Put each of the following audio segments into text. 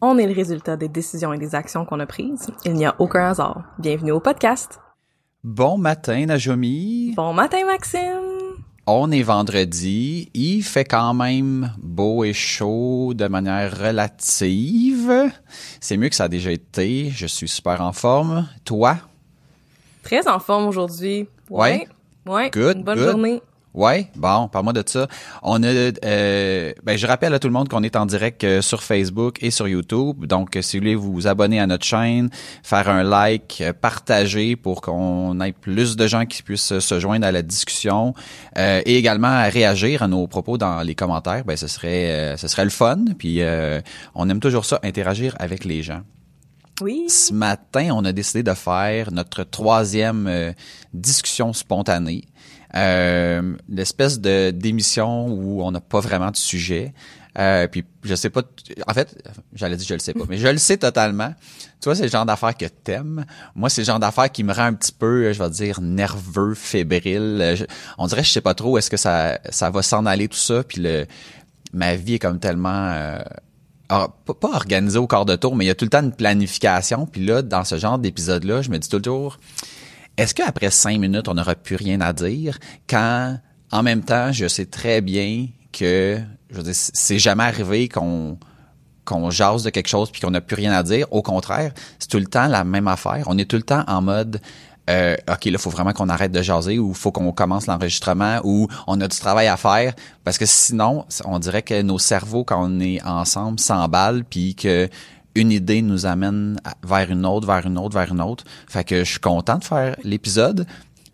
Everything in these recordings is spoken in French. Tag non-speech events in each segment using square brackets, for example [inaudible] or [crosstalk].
On est le résultat des décisions et des actions qu'on a prises. Il n'y a aucun hasard. Bienvenue au podcast. Bon matin, Najomi. Bon matin, Maxime. On est vendredi. Il fait quand même beau et chaud de manière relative. C'est mieux que ça a déjà été. Je suis super en forme. Toi? Très en forme aujourd'hui. Ouais. Ouais. Good, Une bonne good. journée. Ouais, bon, parle-moi de ça. On a, euh, ben, je rappelle à tout le monde qu'on est en direct euh, sur Facebook et sur YouTube. Donc, euh, si vous voulez vous abonner à notre chaîne, faire un like, partager pour qu'on ait plus de gens qui puissent se joindre à la discussion euh, et également à réagir à nos propos dans les commentaires, ben, ce serait, euh, ce serait le fun. Puis, euh, on aime toujours ça, interagir avec les gens. Oui. Ce matin, on a décidé de faire notre troisième discussion spontanée. Euh, l'espèce de d'émission où on n'a pas vraiment de sujet. Euh, puis je sais pas. En fait, j'allais dire je le sais pas, mais je le sais totalement. Tu vois, c'est le genre d'affaires que t'aimes. Moi, c'est le genre d'affaires qui me rend un petit peu, je vais dire, nerveux, fébrile. On dirait, je sais pas trop est-ce que ça ça va s'en aller tout ça. Puis le ma vie est comme tellement euh, pas, organisée au quart de tour, mais il y a tout le temps une planification. Puis là, dans ce genre d'épisode-là, je me dis toujours, est-ce qu'après cinq minutes, on n'aura plus rien à dire quand, en même temps, je sais très bien que, je veux dire, c'est jamais arrivé qu'on qu'on jase de quelque chose puis qu'on n'a plus rien à dire. Au contraire, c'est tout le temps la même affaire. On est tout le temps en mode euh, OK, là, faut vraiment qu'on arrête de jaser ou faut qu'on commence l'enregistrement ou on a du travail à faire parce que sinon, on dirait que nos cerveaux, quand on est ensemble, s'emballent puis que une idée nous amène à- vers une autre, vers une autre, vers une autre. Fait que je suis content de faire l'épisode,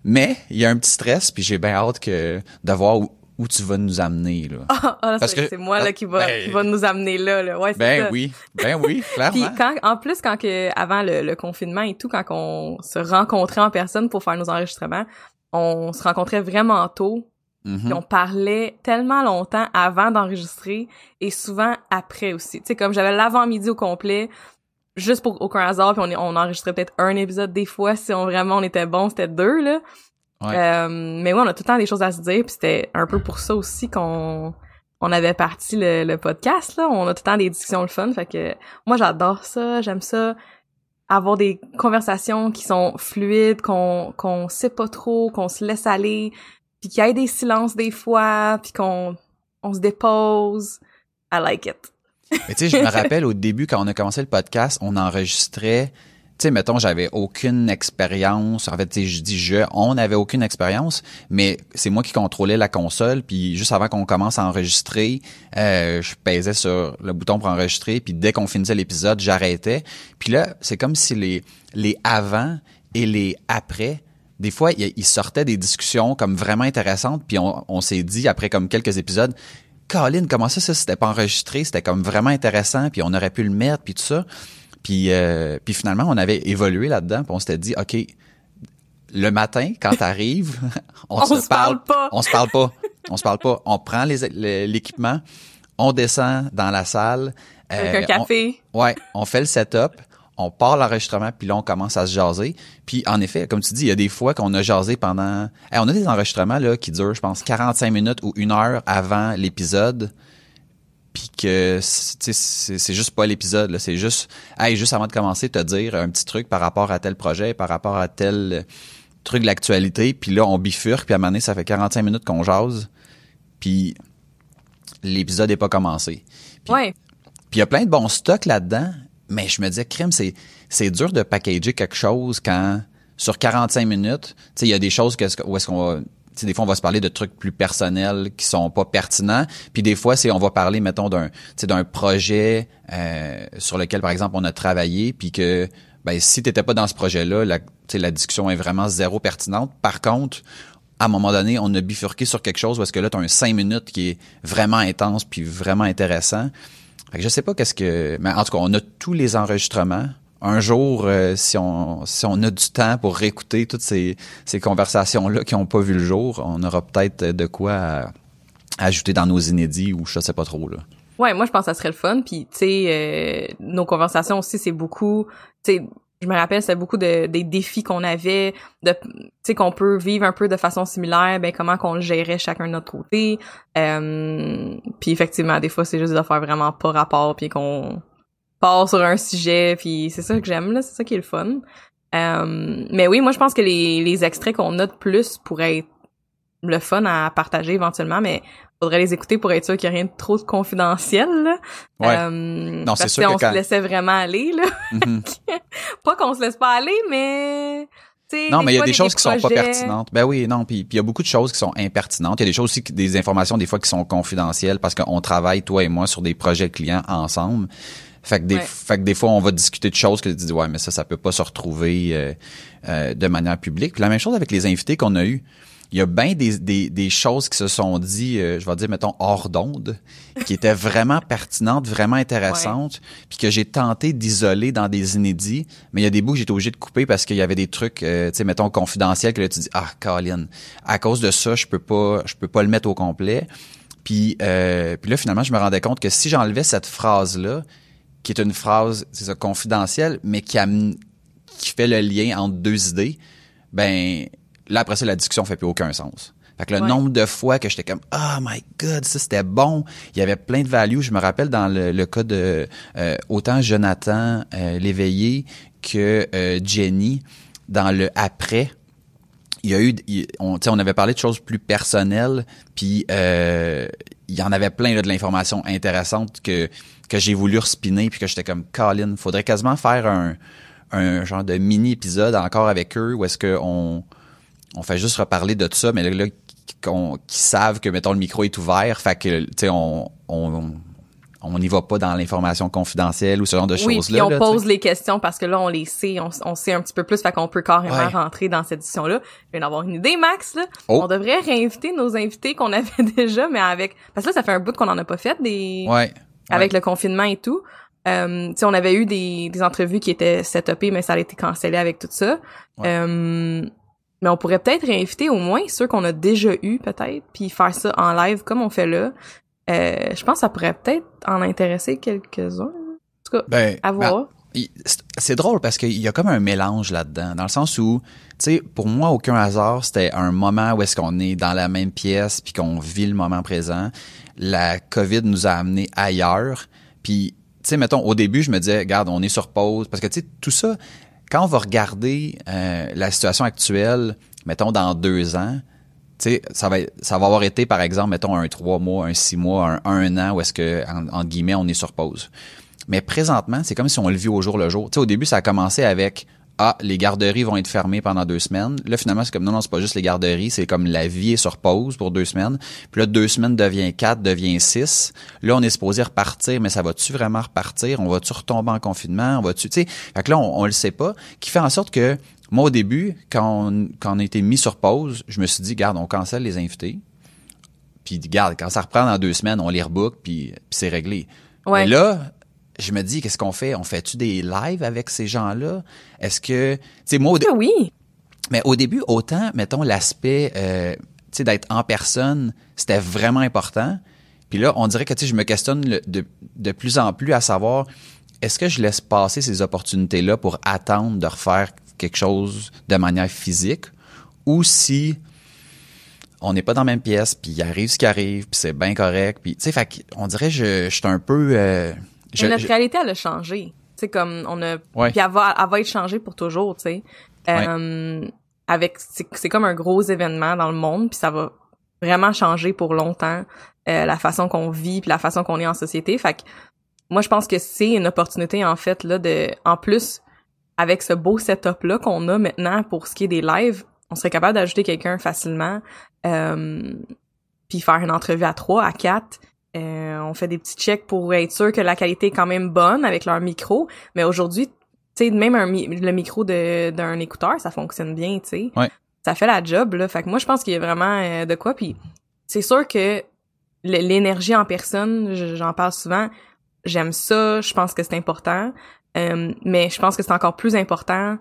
mais il y a un petit stress puis j'ai bien hâte que de voir où, où tu vas nous amener là. [laughs] Ah, ah, Parce c'est que- c'est moi là qui va, Ben- qui va nous amener là. là. Ouais, Ben ça. oui, ben oui, [laughs] clairement. Puis quand, en plus, quand que, avant le, le confinement et tout, quand on se rencontrait en personne pour faire nos enregistrements, on se rencontrait vraiment tôt, Puis on parlait tellement longtemps avant d'enregistrer et souvent après aussi. Tu sais, comme j'avais l'avant-midi au complet, juste pour aucun hasard, puis on, on enregistrait peut-être un épisode des fois, si on vraiment on était bon, c'était deux, là. Ouais. Euh, mais oui, on a tout le temps des choses à se dire, puis c'était un peu pour ça aussi qu'on on avait parti le, le podcast, là. On a tout le temps des discussions le fun, fait que moi, j'adore ça, j'aime ça avoir des conversations qui sont fluides, qu'on qu'on sait pas trop, qu'on se laisse aller, puis qu'il y ait des silences des fois, puis qu'on on se dépose. I like it. Mais tu sais, je me [laughs] rappelle au début, quand on a commencé le podcast, on enregistrait, tu sais, mettons, j'avais aucune expérience. En fait, tu sais, je dis je, on n'avait aucune expérience, mais c'est moi qui contrôlais la console. Puis juste avant qu'on commence à enregistrer, euh, je pesais sur le bouton pour enregistrer. Puis dès qu'on finissait l'épisode, j'arrêtais. Puis là, c'est comme si les les avant et les après des fois, il, il sortait des discussions comme vraiment intéressantes, puis on, on s'est dit, après comme quelques épisodes, Colin, comment ça, ça, c'était pas enregistré, c'était comme vraiment intéressant, puis on aurait pu le mettre, puis tout ça. Puis, euh, puis finalement, on avait évolué là-dedans, puis on s'était dit, OK, le matin, quand [laughs] t'arrives, on, On se parle pas. On se parle pas. On se parle pas. On prend l'équipement, on descend dans la salle. Avec euh, un café. on- ouais, on fait le setup, on part l'enregistrement, puis là, on commence à se jaser. Puis, en effet, comme tu dis, il y a des fois qu'on a jasé pendant... Hey, on a des enregistrements là qui durent, je pense, 45 minutes ou une heure avant l'épisode. Puis que, c'est- tu sais, c'est c'est juste pas l'épisode. C'est juste, hey, juste avant de commencer, te dire un petit truc par rapport à tel projet, par rapport à tel truc de l'actualité. Puis là, on bifurque, puis à un moment donné, ça fait 45 minutes qu'on jase. Puis l'épisode est pas commencé. Puis- Ouais. puis il y a plein de bons stocks là-dedans, mais je me disais, crème, c'est, dur de packager quelque chose quand sur 45 minutes, il y a des choses où est-ce qu'on va des fois, on va se parler de trucs plus personnels qui sont pas pertinents. Puis des fois, c'est on va parler, mettons, d'un d'un projet euh, sur lequel, par exemple, on a travaillé, puis que ben, si tu n'étais pas dans ce projet-là, la, la discussion est vraiment zéro pertinente. Par contre, à un moment donné, on a bifurqué sur quelque chose parce que là, tu as un cinq minutes qui est vraiment intense puis vraiment intéressant. Je sais pas qu'est-ce que... Mais en tout cas, on a tous les enregistrements un jour, euh, si, on, si on a du temps pour réécouter toutes ces, ces conversations-là qui n'ont pas vu le jour, on aura peut-être de quoi ajouter dans nos inédits ou je sais pas trop. Là. Ouais, moi je pense que ça serait le fun. Puis tu sais, euh, nos conversations aussi, c'est beaucoup. Tu sais, je me rappelle, c'est beaucoup de, des défis qu'on avait, de, tu sais, qu'on peut vivre un peu de façon similaire, ben comment qu'on le gérait chacun de notre côté. Euh, puis effectivement, des fois, c'est juste des affaires vraiment pas rapport, puis qu'on part sur un sujet, puis c'est ça que j'aime, là, c'est ça qui est le fun. Euh, mais oui, moi je pense que les, les extraits qu'on de plus pourraient être le fun à partager éventuellement, mais faudrait les écouter pour être sûr qu'il n'y a rien de trop de confidentiel. Là. Ouais. Euh, non, c'est sûr que on se laissait vraiment aller. Là. Mhm. [laughs] pas qu'on se laisse pas aller, mais non, mais il y a des choses qui sont pas pertinentes. Ben oui, non, puis il y a beaucoup de choses qui sont impertinentes. Il y a des choses aussi, des informations des fois qui sont confidentielles parce qu'on travaille toi et moi sur des projets clients ensemble. Fait que des, fait que des fois, on va discuter de choses que tu dis, ouais, mais ça, ça peut pas se retrouver euh, euh, de manière publique. Puis la même chose avec les invités qu'on a eus. Il y a bien des, des, des, choses qui se sont dit, euh, je vais dire, mettons, hors d'onde, qui étaient vraiment pertinentes, vraiment intéressantes, puis que j'ai tenté d'isoler dans des inédits, mais il y a des bouts que j'étais obligé de couper parce qu'il y avait des trucs, tu sais, mettons, confidentiels, que là, tu dis, ah, Colin, à cause de ça, je peux pas, je peux pas le mettre au complet. Puis, euh, puis là, finalement, je me rendais compte que si j'enlevais cette phrase-là, qui est une phrase, c'est ça, confidentielle, mais qui, a, qui fait le lien entre deux idées, ben là après ça la discussion fait plus aucun sens. Fait que le nombre de fois que j'étais comme oh my god ça c'était bon, il y avait plein de value. Je me rappelle dans le, cas de euh, autant Jonathan euh, l'éveillé que euh, Jenny dans le après. Il y a eu, on, on avait parlé de choses plus personnelles, puis euh, il y en avait plein là, de l'information intéressante que que j'ai voulu respiner puis que j'étais comme Colin, faudrait quasiment faire un, un genre de mini épisode encore avec eux où est-ce que on on fait juste reparler de tout ça mais là, là qu'on qui savent que mettons le micro est ouvert, fait que tu sais on, on on n'y va pas dans l'information confidentielle ou ce genre de choses-là. Oui, on pose les questions parce que là, on les sait, on, sait un petit peu plus, fait qu'on peut carrément rentrer dans cette édition-là. Je viens d'avoir une idée, Max, là. Oh. On devrait réinviter nos invités qu'on avait [laughs] déjà, mais avec... Parce que là, ça fait un bout qu'on en a pas fait, des... Ouais avec le confinement et tout. Euh, on avait eu des, des entrevues qui étaient setupées, mais ça a été cancellé avec tout ça. Euh, mais on pourrait peut-être réinviter au moins ceux qu'on a déjà eu peut-être, puis faire ça en live comme on fait là. Euh, je pense que ça pourrait peut-être en intéresser quelques-uns. En tout cas, ben, à ben, voir. c'est drôle parce qu'il y a comme un mélange là-dedans, dans le sens où, tu sais, pour moi, aucun hasard, c'était un moment où est-ce qu'on est dans la même pièce puis qu'on vit le moment présent la COVID nous a amené ailleurs. Puis, tu sais, mettons, au début, je me disais, regarde, on est sur pause. Parce que, tu sais, tout ça, quand on va regarder euh, la situation actuelle, mettons, dans deux ans, tu sais, ça va, ça va avoir été, par exemple, mettons, un trois mois, un six mois, un, un an, où est-ce que, en, guillemets, on est sur pause. Mais présentement, c'est comme si on le vit au jour le jour. Tu sais, au début, ça a commencé avec ah, les garderies vont être fermées pendant deux semaines. Là, finalement, c'est comme, non, non, c'est pas juste les garderies, c'est comme la vie est sur pause pour deux semaines. Puis là, deux semaines devient quatre, devient six. Là, on est supposé repartir, mais ça va-tu vraiment repartir? On va-tu retomber en confinement? On va-tu, tu sais? Fait que là, on, on le sait pas. Qui fait en sorte que, moi, au début, quand on, quand on a été mis sur pause, je me suis dit, garde, on cancelle les invités. Puis, garde, quand ça reprend dans deux semaines, on les rebook, puis, puis c'est réglé. Ouais. Mais là, je me dis, qu'est-ce qu'on fait? On fait-tu des lives avec ces gens-là? Est-ce que, tu sais, moi, au oui. Mais au début, autant, mettons, l'aspect, euh, tu sais, d'être en personne, c'était vraiment important. Puis là, on dirait que, tu sais, je me questionne de, de plus en plus à savoir, est-ce que je laisse passer ces opportunités-là pour attendre de refaire quelque chose de manière physique? Ou si on n'est pas dans la même pièce, puis il arrive ce qui arrive, puis c'est bien correct, puis tu sais, fait on dirait je, je suis un peu euh, notre réalité, elle a changé. C'est comme on a puis elle va, elle va être changée pour toujours, tu sais. Euh, avec c'est comme un gros événement dans le monde, puis ça va vraiment changer pour longtemps euh, la façon qu'on vit puis la façon qu'on est en société. Fait que moi je pense que c'est une opportunité en fait là de en plus avec ce beau setup là qu'on a maintenant pour ce qui est des lives, on serait capable d'ajouter quelqu'un facilement, euh, puis faire une entrevue à trois, à quatre. Euh, on fait des petits checks pour être sûr que la qualité est quand même bonne avec leur micro. Mais aujourd'hui, tu sais, même un le micro d'un écouteur, ça fonctionne bien, tu sais. Ouais. Ça fait la job, là. Fait que moi, je pense qu'il y a vraiment euh, de quoi. Puis c'est sûr que l'énergie en personne, j'en parle souvent, j'aime ça, je pense que c'est important. Euh, mais je pense que c'est encore plus important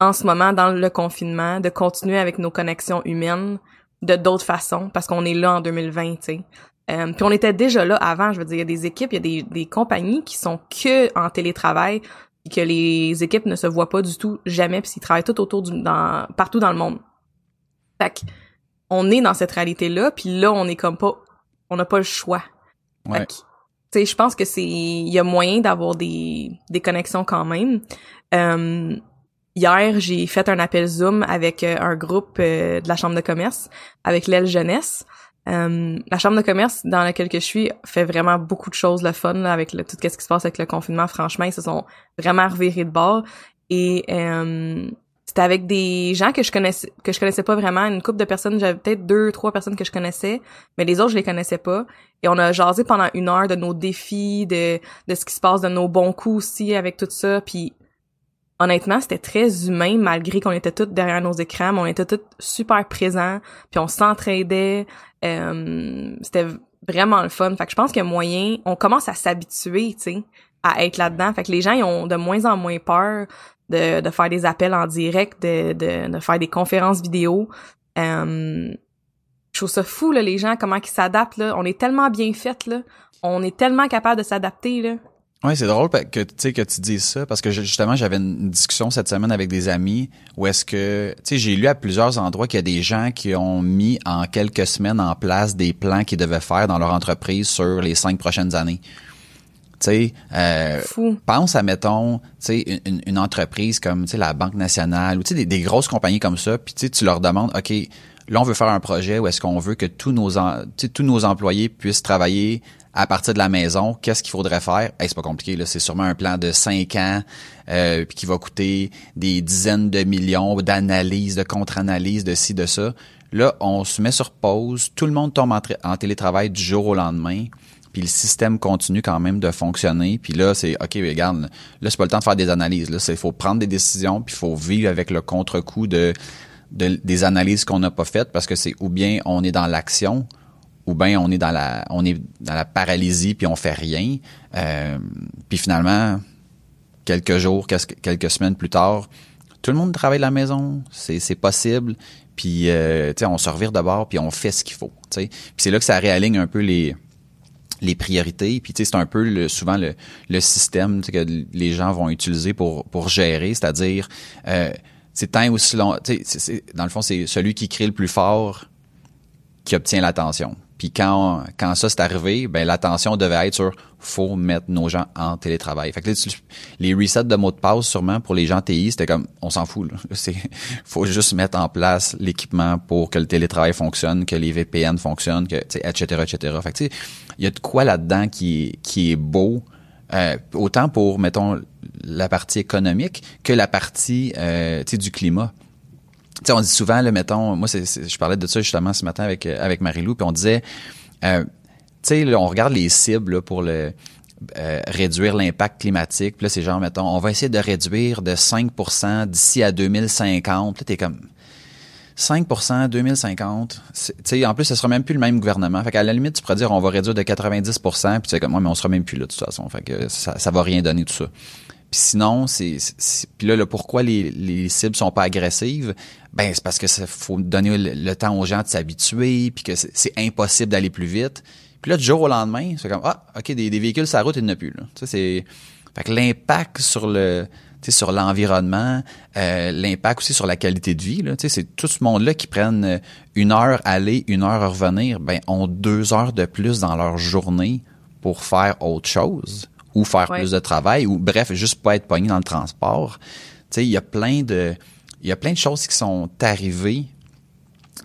en ce moment dans le confinement de continuer avec nos connexions humaines de d'autres façons parce qu'on est là en 2020, tu sais. Euh, puis on était déjà là avant, je veux dire, il y a des équipes, il y a des, des compagnies qui sont que en télétravail et que les équipes ne se voient pas du tout jamais puis ils travaillent tout autour du dans partout dans le monde. Fait on est dans cette réalité là, puis là on est comme pas on n'a pas le choix. Ouais. tu sais, je pense que c'est il y a moyen d'avoir des des connexions quand même. Euh, Hier, j'ai fait un appel Zoom avec euh, un groupe euh, de la Chambre de commerce, avec l'aile jeunesse. Euh, la Chambre de commerce dans laquelle je suis fait vraiment beaucoup de choses, le fun, avec tout ce qui se passe avec le confinement. Franchement, ils se sont vraiment revirés de bord. Et c'était avec des gens que je connaissais connaissais pas vraiment, une couple de personnes, j'avais peut-être deux, trois personnes que je connaissais, mais les autres je les connaissais pas. Et on a jasé pendant une heure de nos défis, de, ce qui se passe, de nos bons coups aussi avec tout ça. Honnêtement, c'était très humain malgré qu'on était tous derrière nos écrans, mais on était tous super présents, puis on s'entraidait. Euh, c'était vraiment le fun. Fait que je pense a moyen, on commence à s'habituer, tu sais, à être là-dedans. Fait que les gens ont de moins en moins peur de, de faire des appels en direct, de, de, de faire des conférences vidéo. Euh, je trouve ça fou, là, les gens, comment ils s'adaptent, là. On est tellement bien fait, là. On est tellement capable de s'adapter, là. Oui, c'est drôle que tu sais que tu dises ça parce que justement j'avais une discussion cette semaine avec des amis où est-ce que tu sais j'ai lu à plusieurs endroits qu'il y a des gens qui ont mis en quelques semaines en place des plans qu'ils devaient faire dans leur entreprise sur les cinq prochaines années. Tu sais, euh, pense à mettons, tu sais une, une, entreprise comme tu sais la Banque nationale ou tu sais des, des, grosses compagnies comme ça, puis tu sais tu leur demandes OK, là on veut faire un projet où est-ce qu'on veut que tous nos tous nos employés puissent travailler à partir de la maison, qu'est-ce qu'il faudrait faire? Hey, c'est pas compliqué, là. C'est sûrement un plan de cinq ans euh, qui va coûter des dizaines de millions d'analyses, de contre-analyses, de ci, de ça. Là, on se met sur pause, tout le monde tombe en, télétravail du jour au lendemain, puis le système continue quand même de fonctionner. Puis là, c'est OK, regarde, là, c'est pas le temps de faire des analyses. Là, il faut prendre des décisions, puis il faut vivre avec le contre-coup de, de, des analyses qu'on n'a pas faites parce que c'est ou bien on est dans l'action ou bien on est dans la on est dans la paralysie puis on fait rien euh, puis finalement quelques jours quelques semaines plus tard tout le monde travaille de la maison c'est possible puis euh, on se revire de bord puis on fait ce qu'il faut puis c'est là que ça réaligne un peu les priorités puis c'est un peu souvent le, système que les gens vont utiliser pour gérer c'est-à-dire euh, c'est tant aussi long dans le fond c'est celui qui crée le plus fort qui obtient l'attention puis quand, quand ça s'est arrivé, ben l'attention devait être sur faut mettre nos gens en télétravail. Fait que les resets de mots de passe sûrement pour les gens TI, c'était comme on s'en fout. [laughs] C'est faut juste mettre en place l'équipement pour que le télétravail fonctionne, que les VPN fonctionnent, que etc etc. Fait que il y a de quoi là-dedans qui qui est beau. Euh, autant pour mettons la partie économique que la partie euh, du climat sais, on dit souvent, là, mettons, moi, c'est, je parlais de ça justement ce matin avec, avec Marie-Lou, puis on disait, euh, tu sais, on regarde les cibles pour le euh, réduire l'impact climatique. Puis là, c'est genre, mettons, on va essayer de réduire de 5% d'ici à 2050. Puis là, t'es comme 5 2050. Tu sais, en plus, ce sera même plus le même gouvernement. Fait qu'à la limite, tu pourrais dire, on va réduire de 90 puis tu sais, comme, moi, mais on sera même plus là, de toute façon. Fait que ça, ça va rien donner, tout ça. Puis sinon, c'est, puis là, pourquoi les, les cibles sont pas agressives, ben c'est parce que ça faut donner le, temps aux gens de s'habituer, puis que c'est impossible d'aller plus vite. Puis là, du jour au lendemain, c'est comme ah, ok, des, véhicules sur la route, il n'y en a plus. Là. Ça, c'est, fait que l'impact sur le, sur l'environnement, euh, l'impact aussi sur la qualité de vie. Là, c'est tout ce monde-là qui prennent une heure aller, une heure revenir, ben ont deux heures de plus dans leur journée pour faire autre chose ou faire plus de travail ou bref juste pas être pogné dans le transport. Tu sais, il y a plein de il y a plein de choses qui sont arrivées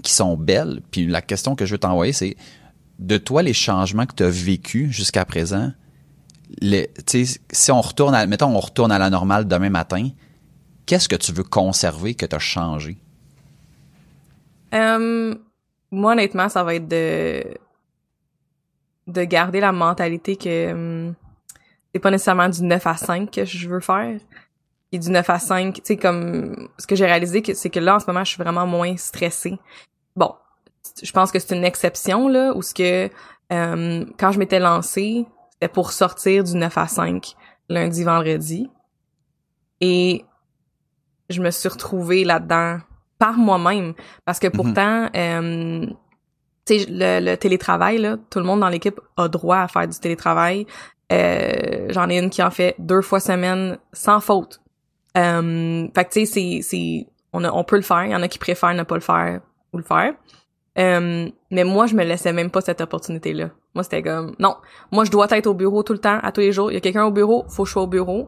qui sont belles. Puis la question que je veux t'envoyer c'est de toi les changements que tu as vécu jusqu'à présent. Les, si on retourne à, mettons on retourne à la normale demain matin, qu'est-ce que tu veux conserver que tu as changé? Euh, moi, honnêtement, ça va être de de garder la mentalité que hum, c'est pas nécessairement du 9 à 5 que je veux faire. Et du 9 à 5, tu sais, comme ce que j'ai réalisé, c'est que là, en ce moment, je suis vraiment moins stressée. Bon, je pense que c'est une exception, là, où ce que euh, quand je m'étais lancée, c'était pour sortir du 9 à 5 lundi, vendredi. Et je me suis retrouvée là-dedans par moi-même. Parce que mhm. pourtant, euh, tu sais, le, le, télétravail, là, tout le monde dans l'équipe a droit à faire du télétravail. Euh, J'en ai une qui en fait deux fois semaine sans faute. Euh, fait que tu sais, c'est, c'est, on, a, on peut le faire. Il y en a qui préfèrent ne pas le faire ou le faire. Euh, mais moi, je me laissais même pas cette opportunité-là. Moi, c'était comme, non, moi, je dois être au bureau tout le temps, à tous les jours. Il y a quelqu'un au bureau, faut que je sois au bureau.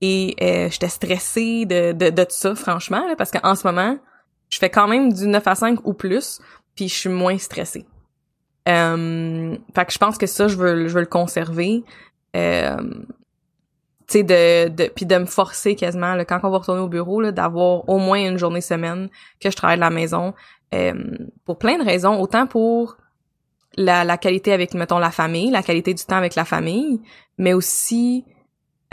Et euh, j'étais stressée de, de, de tout ça, franchement, là, parce qu'en ce moment, je fais quand même du 9 à 5 ou plus, puis je suis moins stressée. Euh, fait que je pense que ça, je veux, je veux le conserver. Euh, tu sais, de, de, puis de me forcer quasiment, là, quand on va retourner au bureau, d'avoir au moins une journée semaine que je travaille de la maison. Euh, pour plein de raisons, autant pour la, la qualité avec, mettons, la famille, la qualité du temps avec la famille, mais aussi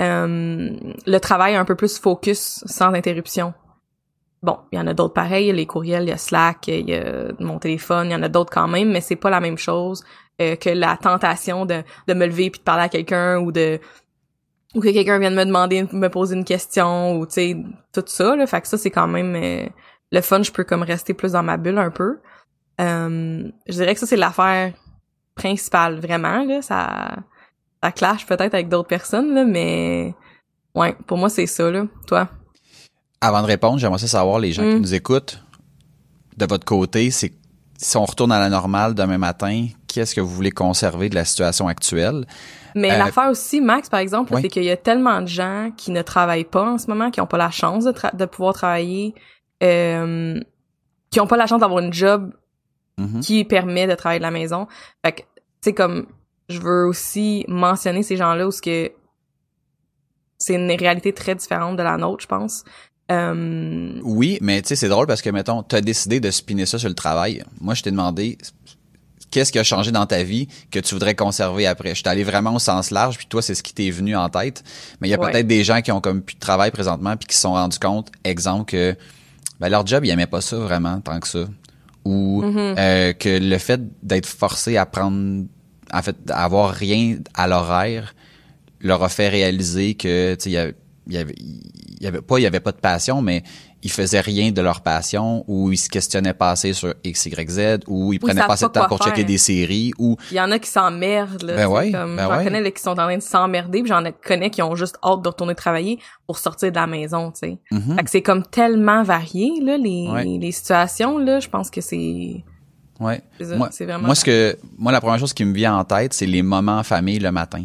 euh, le travail un peu plus focus, sans interruption. Bon, il y en a d'autres pareils, les courriels, il y a Slack, il y a mon téléphone, il y en a d'autres quand même, mais c'est pas la même chose euh, que la tentation de, de me lever puis de parler à quelqu'un ou de ou que quelqu'un vienne me demander me poser une question ou tu sais tout ça là. Fait que ça c'est quand même euh, le fun je peux comme rester plus dans ma bulle un peu. Euh, je dirais que ça c'est l'affaire principale vraiment là. Ça ça clash peut-être avec d'autres personnes là mais ouais pour moi c'est ça là. Toi? Avant de répondre j'aimerais savoir les gens qui mm. nous écoutent de votre côté c'est si on retourne à la normale demain matin qu'est-ce que vous voulez conserver de la situation actuelle? Mais euh, l'affaire aussi, Max, par exemple, c'est qu'il y a tellement de gens qui ne travaillent pas en ce moment, qui n'ont pas la chance de, de pouvoir travailler, euh, qui n'ont pas la chance d'avoir une job mm-hmm. qui permet de travailler de la maison. Fait que, tu sais, comme, je veux aussi mentionner ces gens-là où ce que c'est une réalité très différente de la nôtre, je pense. Oui, mais tu sais, c'est drôle parce que, mettons, tu as décidé de spinner ça sur le travail. Moi, je t'ai demandé, qu'est-ce qui a changé dans ta vie que tu voudrais conserver après? Je suis allé vraiment au sens large, puis toi, c'est ce qui t'est venu en tête. Mais il y a peut-être des gens qui ont comme plus de travail présentement, puis qui se sont rendus compte, exemple, que ben, leur job, ils aimaient pas ça vraiment tant que ça. Ou mm-hmm. euh, que le fait d'être forcé à prendre, en fait, d'avoir rien à l'horaire, leur a fait réaliser que, tu sais, il y avait, il y avait pas, il y avait pas de passion, mais ils faisaient rien de leur passion ou ils se questionnaient pas assez sur X, Y, Z ou ils prenaient pas assez de temps pour checker des séries ou il y en a qui s'emmerdent là ben ouais, comme ben j'en connais là, qui sont en train de s'emmerder puis j'en connais qui ont juste hâte de retourner travailler pour sortir de la maison tu sais. Que c'est comme tellement varié là les, les situations là je pense que c'est ouais. moi, vraiment moi ce que moi la première chose qui me vient en tête c'est les moments en famille le matin.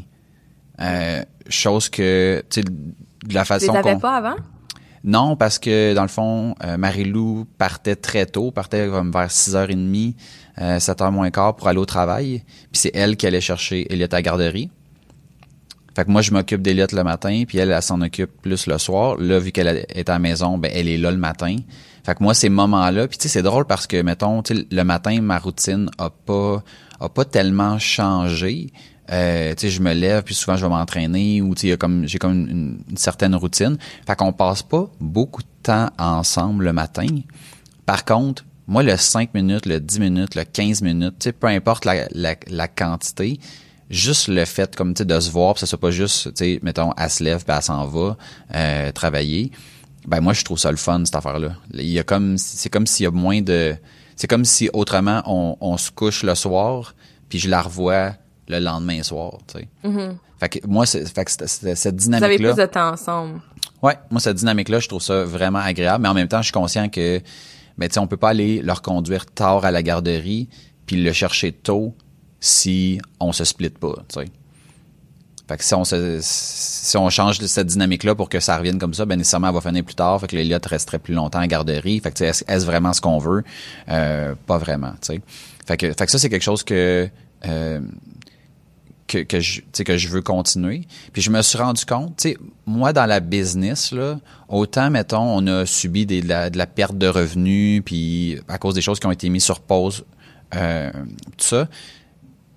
Euh, chose que tu sais de la façon qu'on pas avant? Non, parce que dans le fond, euh, Marie-Lou partait très tôt, partait comme vers 6h30, euh, 7h moins quart pour aller au travail. Puis c'est elle qui allait chercher Elliot à la garderie. Fait que moi, je m'occupe d'Elliot le matin, puis elle, elle s'en occupe plus le soir. Là, vu qu'elle est à la maison, ben elle est là le matin. Fait que moi, ces moments-là, puis tu sais, c'est drôle parce que, mettons, le matin, ma routine a pas a pas tellement changé, euh, tu sais, je me lève, puis souvent je vais m'entraîner, ou tu sais, comme j'ai comme une, certaine routine. Fait qu'on passe pas beaucoup de temps ensemble le matin. Par contre, moi, le 5 minutes, le 10 minutes, le 15 minutes, tu sais, peu importe la, la, quantité, juste le fait comme tu de se voir, pis ça soit pas juste, tu sais, mettons, elle se lève, puis elle s'en va euh, travailler. Ben moi, je trouve ça le fun cette affaire-là. Il y a comme, c'est comme s'il y a moins de, c'est comme si autrement on, on se couche le soir, puis je la revois le lendemain soir, tu sais. Mm-hmm. Fait que moi, c'est, fait que cette dynamique-là. Vous avez plus de temps ensemble. Ouais, moi cette dynamique-là, je trouve ça vraiment agréable, mais en même temps, je suis conscient que, ben tu sais, on peut pas aller leur conduire tard à la garderie puis le chercher tôt si on se split pas, tu sais. Fait que si on se, si on change cette dynamique-là pour que ça revienne comme ça, ben nécessairement elle va finir plus tard. Fait que l'Eliott resterait plus longtemps à garderie. Fait que est-ce vraiment ce qu'on veut? Euh, pas vraiment, tu sais. Fait que, fait que ça, c'est quelque chose que euh, que, je que je veux continuer. Puis je me suis rendu compte, moi dans la business là, autant mettons on a subi des, de, la, perte de revenus puis à cause des choses qui ont été mises sur pause euh, tout ça,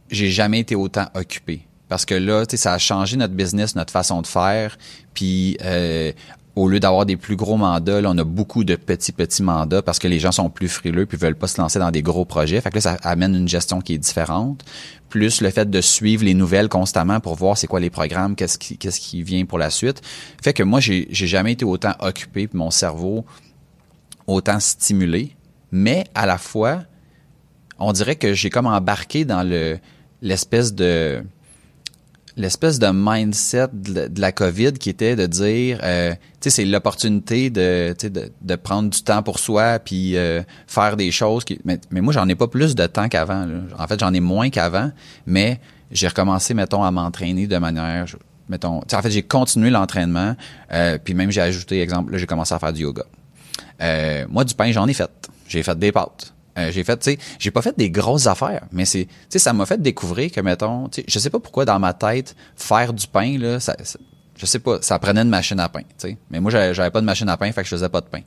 j'ai jamais été autant occupé parce que là, ça a changé notre business, notre façon de faire. Puis euh, au lieu d'avoir des plus gros mandats, là, on a beaucoup de petits, petits mandats parce que les gens sont plus frileux puis veulent pas se lancer dans des gros projets. Fait que là, ça amène une gestion qui est différente. Plus le fait de suivre les nouvelles constamment pour voir c'est quoi les programmes, qu'est-ce qui, qu'est-ce qui vient pour la suite. Fait que moi, j'ai, j'ai jamais été autant occupé mon cerveau autant stimulé. Mais à la fois, on dirait que j'ai comme embarqué dans le, l'espèce de, l'espèce de mindset de, la COVID qui était de dire, euh, tu sais, c'est l'opportunité de, de, de prendre du temps pour soi puis euh, faire des choses. Qui, mais, mais moi, j'en ai pas plus de temps qu'avant. En fait, j'en ai moins qu'avant, mais j'ai recommencé, mettons, à m'entraîner de manière, mettons, en fait, j'ai continué l'entraînement, euh, puis même j'ai ajouté, exemple, là, j'ai commencé à faire du yoga. moi, du pain, j'en ai fait. J'ai fait des pâtes. Euh, j'ai fait, tu sais, j'ai pas fait des grosses affaires, mais c'est, tu sais, ça m'a fait découvrir que, mettons, tu sais, je sais pas pourquoi dans ma tête, faire du pain, là, ça, je sais pas, ça prenait une machine à pain, tu sais. Mais moi, j'avais pas de machine à pain, fait que je faisais pas de pain.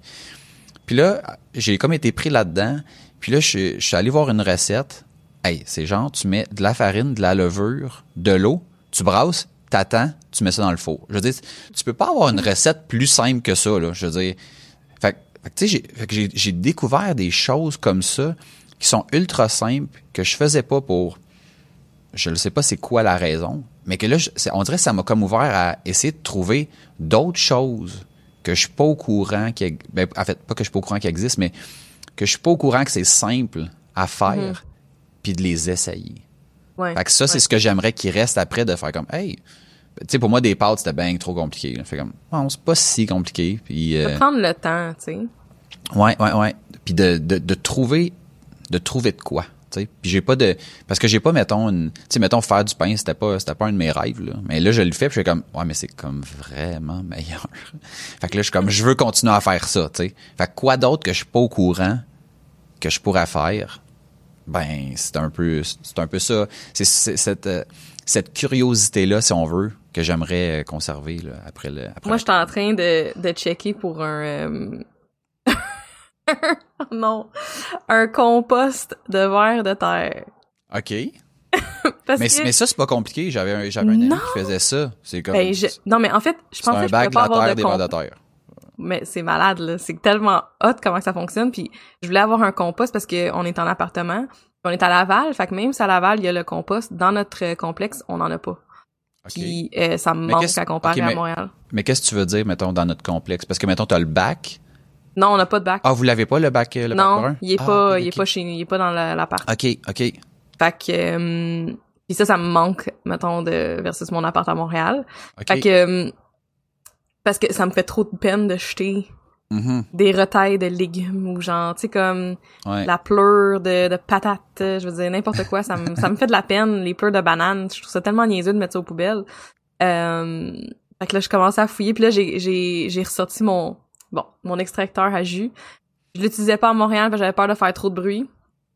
Puis là, j'ai comme été pris là-dedans, puis là, je, suis allé voir une recette. Hey, c'est genre, tu mets de la farine, de la levure, de l'eau, tu brasses, t'attends, tu mets ça dans le four. Je veux dire, tu peux pas avoir une recette plus simple que ça, là. Je veux dire, tu sais, j'ai découvert des choses comme ça qui sont ultra simples, que je faisais pas pour... Je ne sais pas c'est quoi la raison, mais que là, on dirait que ça m'a comme ouvert à essayer de trouver d'autres choses que je suis pas au courant, qui, ben, en fait, pas que je suis pas au courant qui existent, mais que je suis pas au courant que c'est simple à faire, mm-hmm. puis de les essayer. Ouais, fait que ça, c'est ce que j'aimerais qu'il reste après de faire comme, hey, tu sais, pour moi, des pâtes, c'était bien trop compliqué. Là. Fait comme, bon, c'est pas si compliqué. Puis, euh... prendre le temps, tu sais. Ouais, ouais, ouais. Puis de, de, de trouver, de trouver de quoi. sais. Puis j'ai pas de parce que j'ai pas mettons une tu sais mettons faire du pain c'était pas c'était pas un de mes rêves là mais là je le fais puis je suis comme ouais mais c'est comme vraiment [laughs] meilleur. fait que là je suis comme je veux continuer à faire ça, tu sais. Fait que quoi d'autre que je suis pas au courant que je pourrais faire? Ben c'est un peu c'est un peu ça, c'est cette euh, cette curiosité là si on veut que j'aimerais conserver là, après le après Moi, je suis en train de, de checker pour un euh, [laughs] non, un compost de verre de terre. OK. [laughs] mais, mais ça, c'est pas compliqué. J'avais un, j'avais un ami qui faisait ça. C'est comme. Ben, non, mais en fait, je pensais que je pouvais pas avoir de, compost. de terre. Mais c'est malade, là. C'est tellement hot comment ça fonctionne. Puis je voulais avoir un compost parce qu'on est en appartement. on est à Laval. Fait que même si à Laval, il y a le compost, dans notre complexe, on n'en a pas. Puis euh, ça me manque à comparer à Montréal. Mais qu'est-ce que tu veux dire, mettons, dans notre complexe? Parce que, mettons, t'as le bac, non, on n'a pas de bac. Ah, vous l'avez pas le bac le Non, bac il est ah, pas il est pas chez nous, il est pas dans l'appart. OK, OK. Fait que euh, puis ça ça me manque mettons de versus mon appart à Montréal. Fait que euh, parce que ça me fait trop de peine de jeter mm-hmm. des retailles de légumes ou genre tu sais comme la pleure de, de patates, je veux dire n'importe quoi, ça me ça me fait de la peine les pleurs de bananes, je trouve ça tellement niaiseux de mettre ça aux poubelles. Euh, fait que là je commençais à fouiller puis là j'ai j'ai j'ai ressorti mon bon, mon extracteur à jus. Je l'utilisais pas à Montréal parce que j'avais peur de faire trop de bruit.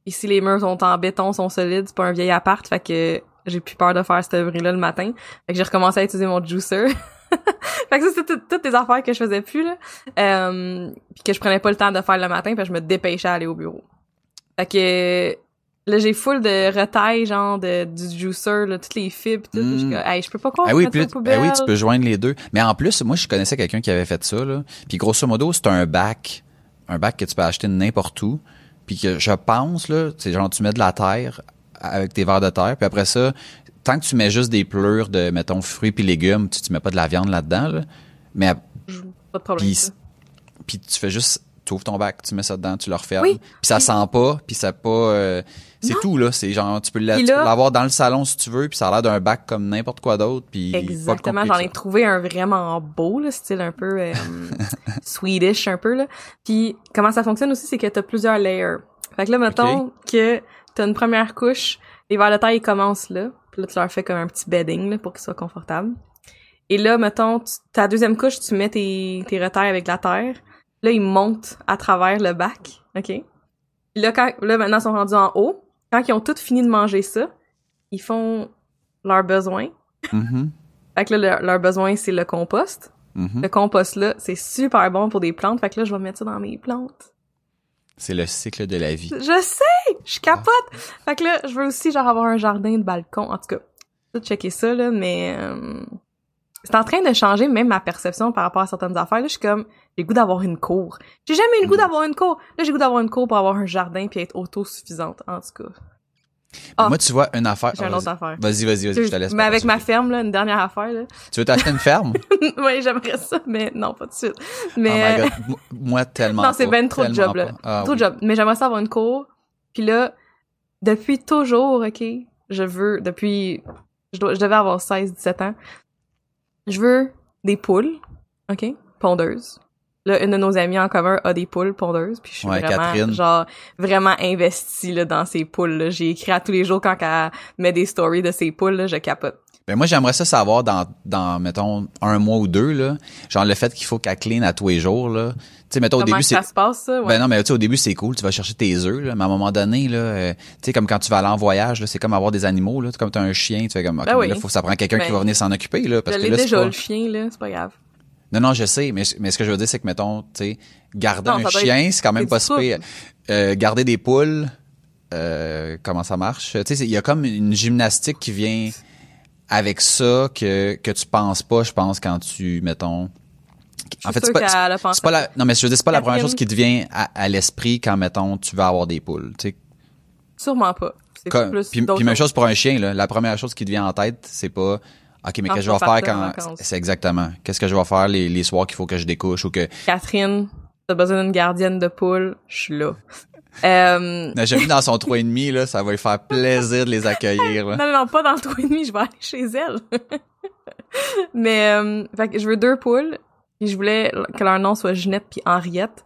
Ici, les murs sont en béton, sont solides, c'est pas un vieil appart, fait que j'ai plus peur de faire ce bruit-là le matin. Fait que j'ai recommencé à utiliser mon juicer. [laughs] [laughs] fait que ça, c'est toutes les affaires que je faisais plus, là. Euh, puis que je prenais pas le temps de faire le matin, puis je me dépêchais à aller au bureau. Fait que Là, j'ai full de retail, genre, de, du juicer, là, toutes les fibres, tout. Je, mm. hey, je peux pas quoi ah oui, ah oui, tu peux joindre les deux. Mais en plus, moi, je connaissais quelqu'un qui avait fait ça, là. Puis grosso modo, c'est un bac, un bac que tu peux acheter n'importe où. Puis que je pense, là, c'est genre, tu mets de la terre avec tes verres de terre. Puis après ça, tant que tu mets juste des pleurs de, mettons, fruits puis légumes, tu, tu mets pas de la viande là-dedans, là. Mais... Pas de problème. Puis, tu fais juste tu ouvres ton bac, tu mets ça dedans, tu le refermes. puis ça sent pas, puis ça pas euh, c'est tout là, c'est genre tu peux l'avoir dans le salon si tu veux, puis ça a l'air d'un bac comme n'importe quoi d'autre, puis Exactement, j'en ai trouvé un vraiment beau là, style un peu euh, [laughs] swedish un peu là. Puis comment ça fonctionne aussi, c'est que tu as plusieurs layers. Fait que là mettons que tu as une première couche, les verres de taille commencent là, puis là tu leur fais comme un petit bedding là, pour qu'ils soient confortables. Et là, mettons, ta deuxième couche, tu mets tes, tes retailles avec la terre. Là, ils montent à travers le bac, OK? Puis là, quand, là, maintenant, ils sont rendus en haut. Quand ils ont tous fini de manger ça, ils font leurs besoins. Mhm. Fait que là, leur, leur besoin, c'est le compost. Mhm. Le compost, là, c'est super bon pour des plantes. Fait que là, je vais mettre ça dans mes plantes. C'est le cycle de la vie. Je sais! Je capote! Fait que là, je veux aussi, genre, avoir un jardin de balcon. En tout cas, tout checker ça, là, mais... euh, c'est en train de changer même ma perception par rapport à certaines affaires. Là, je suis comme, j'ai goût d'avoir une cour. J'ai jamais eu le goût Mhm. d'avoir une cour. Là, j'ai goût d'avoir une cour pour avoir un jardin puis être autosuffisante, en tout cas. Ah. Moi, tu vois, une affaire. J'ai une autre affaire. Vas-y, vas-y, vas-y, je te laisse. mais avec ma ferme, là, une dernière affaire, là. Tu veux t'acheter une ferme? [laughs] oui, j'aimerais ça, mais non, pas tout de suite. Oh Mais... my god. M- Moi, tellement. [laughs] Non, c'est ben trop de job, là. Ah, trop de job. Mais j'aimerais ça avoir une cour. Puis là, depuis toujours, OK, je veux, depuis, je, dois, je devais avoir 16, 17 ans, je veux des poules, OK, pondeuses. Là, une de nos amies en commun a des poules pondeuses, puis je suis Ouais, vraiment, Catherine. genre, vraiment investie, là, dans ces poules. J'ai écrit à tous les jours quand elle met des stories de ces poules, là, je capote. Ben moi j'aimerais ça savoir dans dans mettons un mois ou deux là, genre le fait qu'il faut qu'elle clean à tous les jours là. Tu sais mettons au Comment début ça se passe, ça? Ouais. ben non mais tu sais au début c'est cool, tu vas chercher tes œufs là, mais à un moment donné là, euh, tu sais comme quand tu vas aller en voyage là, c'est comme avoir des animaux là, comme t'as un chien, tu fais comme ok, Ben mais oui. là faut ça prend quelqu'un qui Ben, va venir s'en occuper là parce je que là c'est déjà, pas... le chien, là, c'est pas grave. Non non, je sais, mais mais ce que je veux dire c'est que mettons, tu sais, garder Non, un chien, c'est quand même pas si. Euh, garder des poules euh, comment ça marche? Tu sais, il y a comme une gymnastique qui vient avec ça que que tu penses pas, je pense quand tu mettons en fait, c'est pas, qu'elle a pensé c'est pas la, non, mais je veux dire, c'est pas la première chose qui te vient à, à l'esprit quand, mettons, tu vas avoir des poules, tu sais. Sûrement pas. C'est Comme- plus Puis, puis même chose pour un chien, là. La première chose qui te vient en tête, c'est pas, OK, mais qu'est-ce que je vais faire quand, c'est exactement. Qu'est-ce que je vais faire les, les soirs qu'il faut que je découche ou que, Catherine, t'as besoin d'une gardienne de poule, je suis là. [laughs] Euh, n'a jamais dans son trois et demi, là, ça va lui faire plaisir de les accueillir, là. non, non, non, pas dans le trou et demi, je vais aller chez elle. [laughs] Mais, euh, fait que je veux deux poules, et je voulais que leur nom soit Ginette puis Henriette.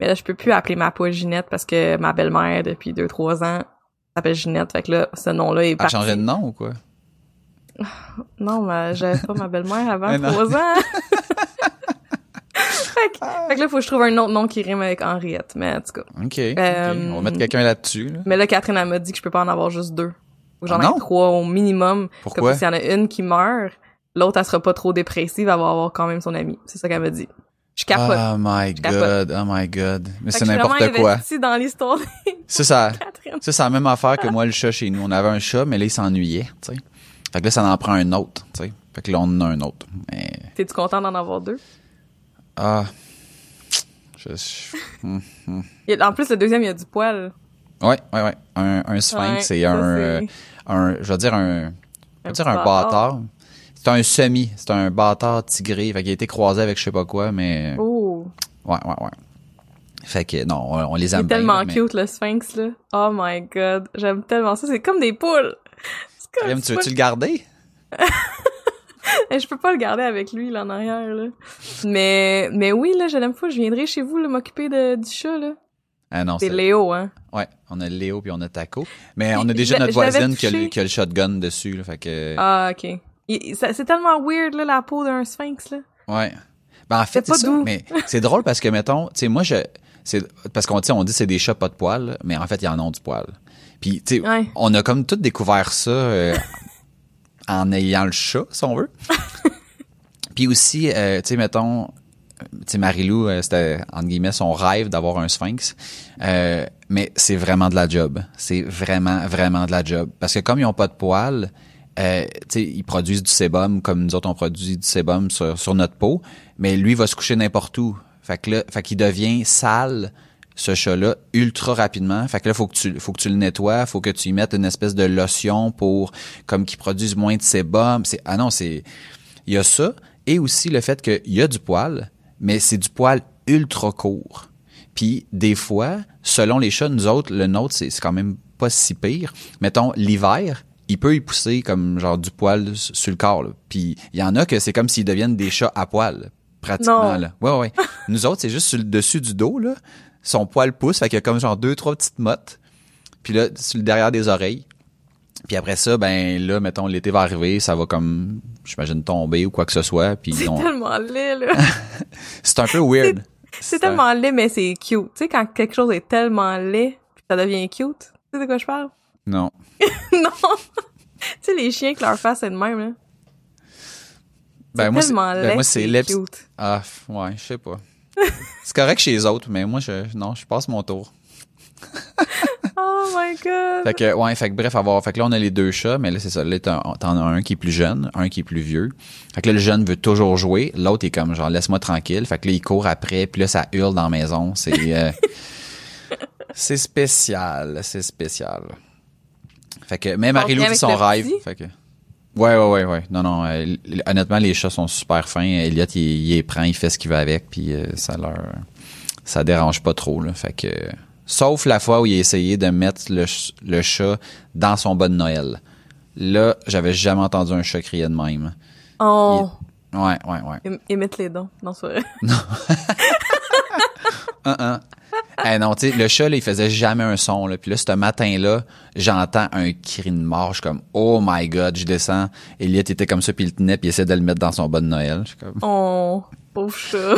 Mais là, je peux plus appeler ma poule Ginette parce que ma belle-mère, depuis deux, trois ans, s'appelle Ginette. Fait que là, ce nom-là est Elle a parti. changé de nom ou quoi? [sighs] Non, mais j'avais pas ma belle-mère avant Mais non. trois ans. [laughs] fait, que, fait que là, faut que je trouve un autre nom qui rime avec Henriette. Mais en tout cas. OK. Euh, On va mettre quelqu'un là-dessus, là. Mais là, Catherine, elle m'a dit que je peux pas en avoir juste deux. Ou j'en Ah ai trois au minimum. Pourquoi? Comme s'il y en a une qui meurt, l'autre, elle sera pas trop dépressive, elle va avoir quand même son ami. C'est ça qu'elle m'a dit. Je capote. Oh my god, oh my god. Mais c'est n'importe quoi. dans l'histoire de [laughs] Ça, Catherine. Ça, c'est la même affaire que moi, le chat chez nous. On avait un chat, mais là, il s'ennuyait, tu sais. Fait que là, ça en prend un autre, tu sais. Fait que là, on en a un autre. Mais, T'es-tu content d'en avoir deux? ah. Je, je- [laughs] y a- En plus, le deuxième, il y a du poil. Ouais, ouais, ouais. Un, un sphinx Ouais, et un, c'est- un, je vais dire un, je vais dire un bâtard. C'est un semi. C'est un bâtard tigré. Fait qu'il a été croisé avec je sais pas quoi, mais, Oh! ouais, ouais, ouais. Fait que, non, on, on les aime est bien, tellement mais- cute, le sphinx, là. Oh my god. J'aime tellement ça. C'est comme des poules. C'est comme tu veux-tu le garder? [laughs] Eh, Je peux pas le garder avec lui, là, en arrière, là. Mais, mais oui, là, je l'aime fou. Je viendrai chez vous, m'occuper du chat, là. Ah non, C'est c'est, Léo, hein. ouais. On a Léo puis on a Taco. Mais on a [laughs] déjà notre voisine qui a, qui a le shotgun dessus, là. Fait que, Ah, ok. C'est tellement weird, là, la peau d'un sphinx, là. Ouais. Ben en fait, C'est ça. Mais c'est drôle parce que mettons, tu sais moi je c'est parce qu'on on dit c'est des chats pas de poils, mais en fait ils en ont du poil. Puis tu sais Ouais. on a comme tout découvert ça euh, en ayant le chat si on veut. [laughs] Puis aussi euh, tu sais mettons tu sais Marilou euh, c'était entre guillemets son rêve d'avoir un sphinx. Euh, mais c'est vraiment de la job. C'est vraiment vraiment de la job parce que comme ils ont pas de poils euh, ils produisent du sébum comme nous autres on produit du sébum sur, sur notre peau, mais lui va se coucher n'importe où. Fait que là, fait qu'il devient sale ce chat-là ultra rapidement. Fait que là faut que tu faut que tu le nettoies, faut que tu y mettes une espèce de lotion pour comme qu'il produise moins de sébum. C'est ah non, c'est il y a ça et aussi le fait qu'il y a du poil, mais c'est du poil ultra court. Puis des fois, selon les chats, nous autres, le nôtre, c'est quand même pas si pire. Mettons, l'hiver, il peut y pousser comme genre du poil sur le corps. là. Puis il y en a que c'est comme s'ils deviennent des chats à poil, pratiquement. Non. Là. Ouais, ouais. [laughs] nous autres, c'est juste sur le dessus du dos, là. Son poil pousse, fait qu'il y a comme genre deux, trois petites mottes. Puis là, sur le derrière des oreilles. Puis après ça, ben là, mettons, l'été va arriver, ça va comme, j'imagine, tomber ou quoi que ce soit. Puis C'est on- tellement laid, là. [laughs] c'est un peu weird. C'est tellement laid, mais c'est cute. Tu sais, quand quelque chose est tellement laid, puis ça devient cute. Tu sais de quoi je parle? Non. [laughs] non! sais, les chiens que leur face est de même, là. Ben, moi, ben, moi, c'est lips. cute. Ah, ouais, je sais pas. c'est correct chez les autres, mais moi, je, non, je passe mon tour. [laughs] Oh my god. Fait que, ouais, fait que bref, avoir, fait que là, on a les deux chats, mais là, c'est ça. Là, t'en t'en as un qui est plus jeune, un qui est plus vieux. Fait que là, le jeune veut toujours jouer. L'autre est comme, genre, laisse-moi tranquille. Fait que là, il court après, puis là, ça hurle dans la maison. C'est, euh, [laughs] c'est spécial, c'est spécial. Fait que, même Marie-Lou avec son rêve. Fait que, ouais, ouais, ouais, ouais. Non, non, euh, honnêtement, les chats sont super fins. Elliot, il, il les prend, il fait ce qu'il veut avec, puis euh, ça leur, ça dérange pas trop, là. Fait que, sauf la fois où il a essayé de mettre le, le chat dans son bas de Noël. Là, j'avais jamais entendu un chat crier de même. Oh. Ouais, ouais, ouais. Im- Imite les dons. Non, c'est vrai. [laughs] Un, un. [laughs] Eh non, tu sais, le chat, là, il faisait jamais un son, là. Puis là, ce matin-là, j'entends un cri de mort. Je suis comme, oh my god, je descends. Elliot était comme ça, puis il le tenait, puis il essayait de le mettre dans son bas de Noël. Je suis comme, Oh. Pauvre chat.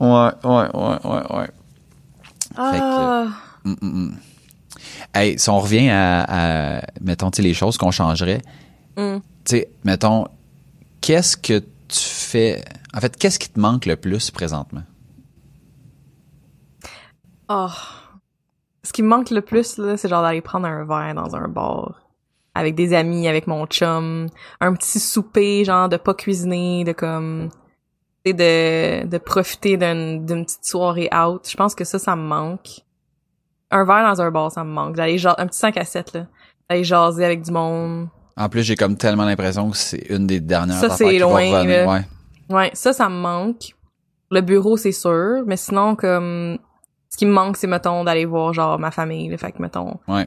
ouais, ouais, ouais, ouais, ouais. Ah. Mm, mm, mm. Hey, si on revient à, à mettons, les choses qu'on changerait, Mm. tu sais, mettons, qu'est-ce que tu fais, en fait, qu'est-ce qui te manque le plus présentement? Oh. Ce qui me manque le plus, là, c'est genre d'aller prendre un verre dans un bar. Avec des amis, avec mon chum. Un petit souper, genre, de pas cuisiner, de comme... de, de profiter d'une d'une petite soirée out. Je pense que ça, ça me manque. Un verre dans un bar, ça me manque. D'aller genre, un petit 5 à 7, là. D'aller jaser avec du monde. En plus, j'ai comme tellement l'impression que c'est une des dernières Ça, c'est qui va loin, revenir. Ouais. Ouais, ça, ça me manque. Le bureau, c'est sûr. Mais sinon, comme, ce qui me manque, c'est, mettons, d'aller voir, genre, ma famille. Là. Fait que, mettons, Ouais.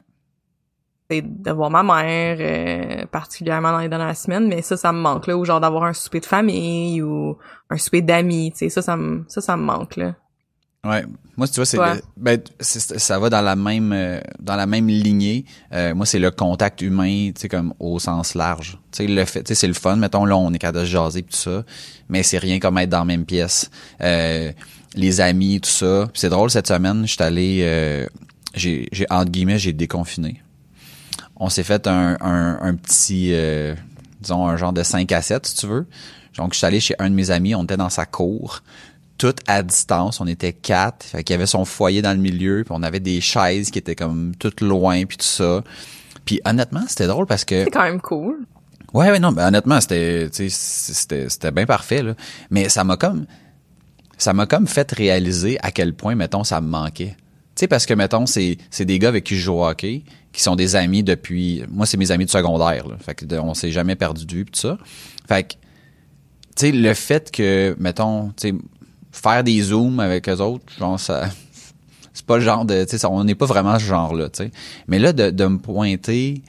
c'est de voir ma mère, euh, particulièrement dans les dernières semaines. Mais ça, ça me manque, là. Ou genre d'avoir un souper de famille ou un souper d'amis, tu sais. Ça, ça me, ça, ça me manque, là. Ouais. Moi, tu vois, c'est ben, ça va dans la même euh, dans la même lignée. Euh, moi, c'est le contact humain, tu sais, comme au sens large. Tu sais, le fait, tu sais, c'est le fun. Mettons là, on est capable de se jaser pis tout ça, mais c'est rien comme être dans la même pièce. Euh, les amis, tout ça. Puis c'est drôle cette semaine, je suis allé, euh, j'ai, j'ai entre guillemets, j'ai déconfiné. On s'est fait un, un, un petit, euh, disons un genre de 5 à 7, si tu veux. Donc, je suis allé chez un de mes amis, on était dans sa cour tout à distance. On était quatre. Fait qu'il y avait son foyer dans le milieu. Puis on avait des chaises qui étaient comme toutes loin. Puis tout ça. Puis honnêtement, c'était drôle parce que... C'est quand même cool. Ouais, ouais, non, ben honnêtement, c'était, tu sais, c'était, c'était bien parfait, là. Mais ça m'a comme, ça m'a comme fait réaliser à quel point, mettons, ça me manquait. Tu sais, parce que, mettons, c'est, c'est des gars avec qui je joue au hockey, qui sont des amis depuis, moi, c'est mes amis de secondaire, là. Fait que, on s'est jamais perdu de vue, pis tout ça. Fait que, tu sais, le fait que, mettons, tu sais, faire des zooms avec eux autres, genre, ça, [laughs] c'est pas le genre de, tu sais, on n'est pas vraiment ce genre-là, tu sais. Mais là, de, de me pointer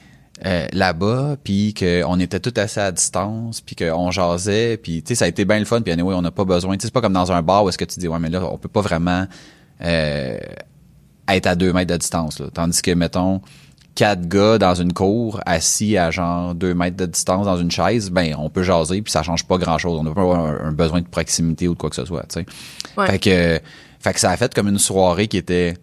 euh, là-bas, puis qu'on était tout assez à distance, puis qu'on jasait, puis tu sais, ça a été bien le fun, puis anyway, on n'a pas besoin, tu sais, c'est pas comme dans un bar où est-ce que tu dis, ouais, mais là, on peut pas vraiment euh, être à deux mètres de distance, là. Tandis que, mettons, quatre gars dans une cour, assis à genre deux mètres de distance dans une chaise, ben, on peut jaser, puis ça change pas grand-chose. On n'a pas un, un besoin de proximité ou de quoi que ce soit, tu sais. Ouais. Fait que, fait que ça a fait comme une soirée qui était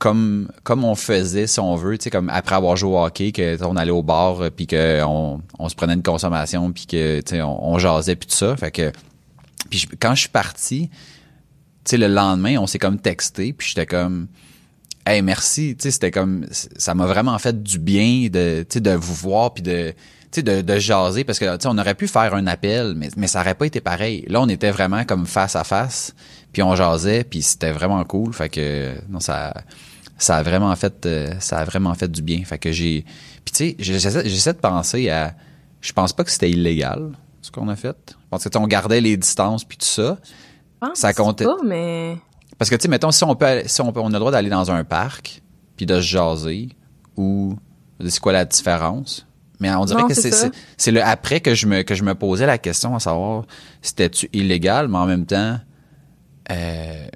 comme comme on faisait si on veut, tu sais comme après avoir joué au hockey que on allait au bar euh, puis que on, on se prenait une consommation puis que tu sais on, jasait puis tout ça, fait que puis quand je suis parti, tu sais le lendemain, on s'est comme texté puis j'étais comme Hey, merci, tu sais c'était comme ça m'a vraiment fait du bien de tu sais de vous voir puis de tu sais de, de jaser parce que tu sais on aurait pu faire un appel mais mais ça aurait pas été pareil. Là on était vraiment comme face à face puis on jasait puis c'était vraiment cool. Fait que non ça ça a vraiment fait euh, ça a vraiment fait du bien. Fait que j'ai puis tu sais j'essaie j'essaie de penser à je pense pas que c'était illégal ce qu'on a fait. Je pense que on gardait les distances puis tout ça. Je pense Ça comptait. Pas, mais... parce que tu sais mettons si on peut aller- si on peut on a le droit d'aller dans un parc puis de se jaser ou c'est quoi la différence? Mais on dirait Non, que c'est c'est c'est le après que je me que je me posais la question à savoir c'était tu illégal? Mais en même temps euh,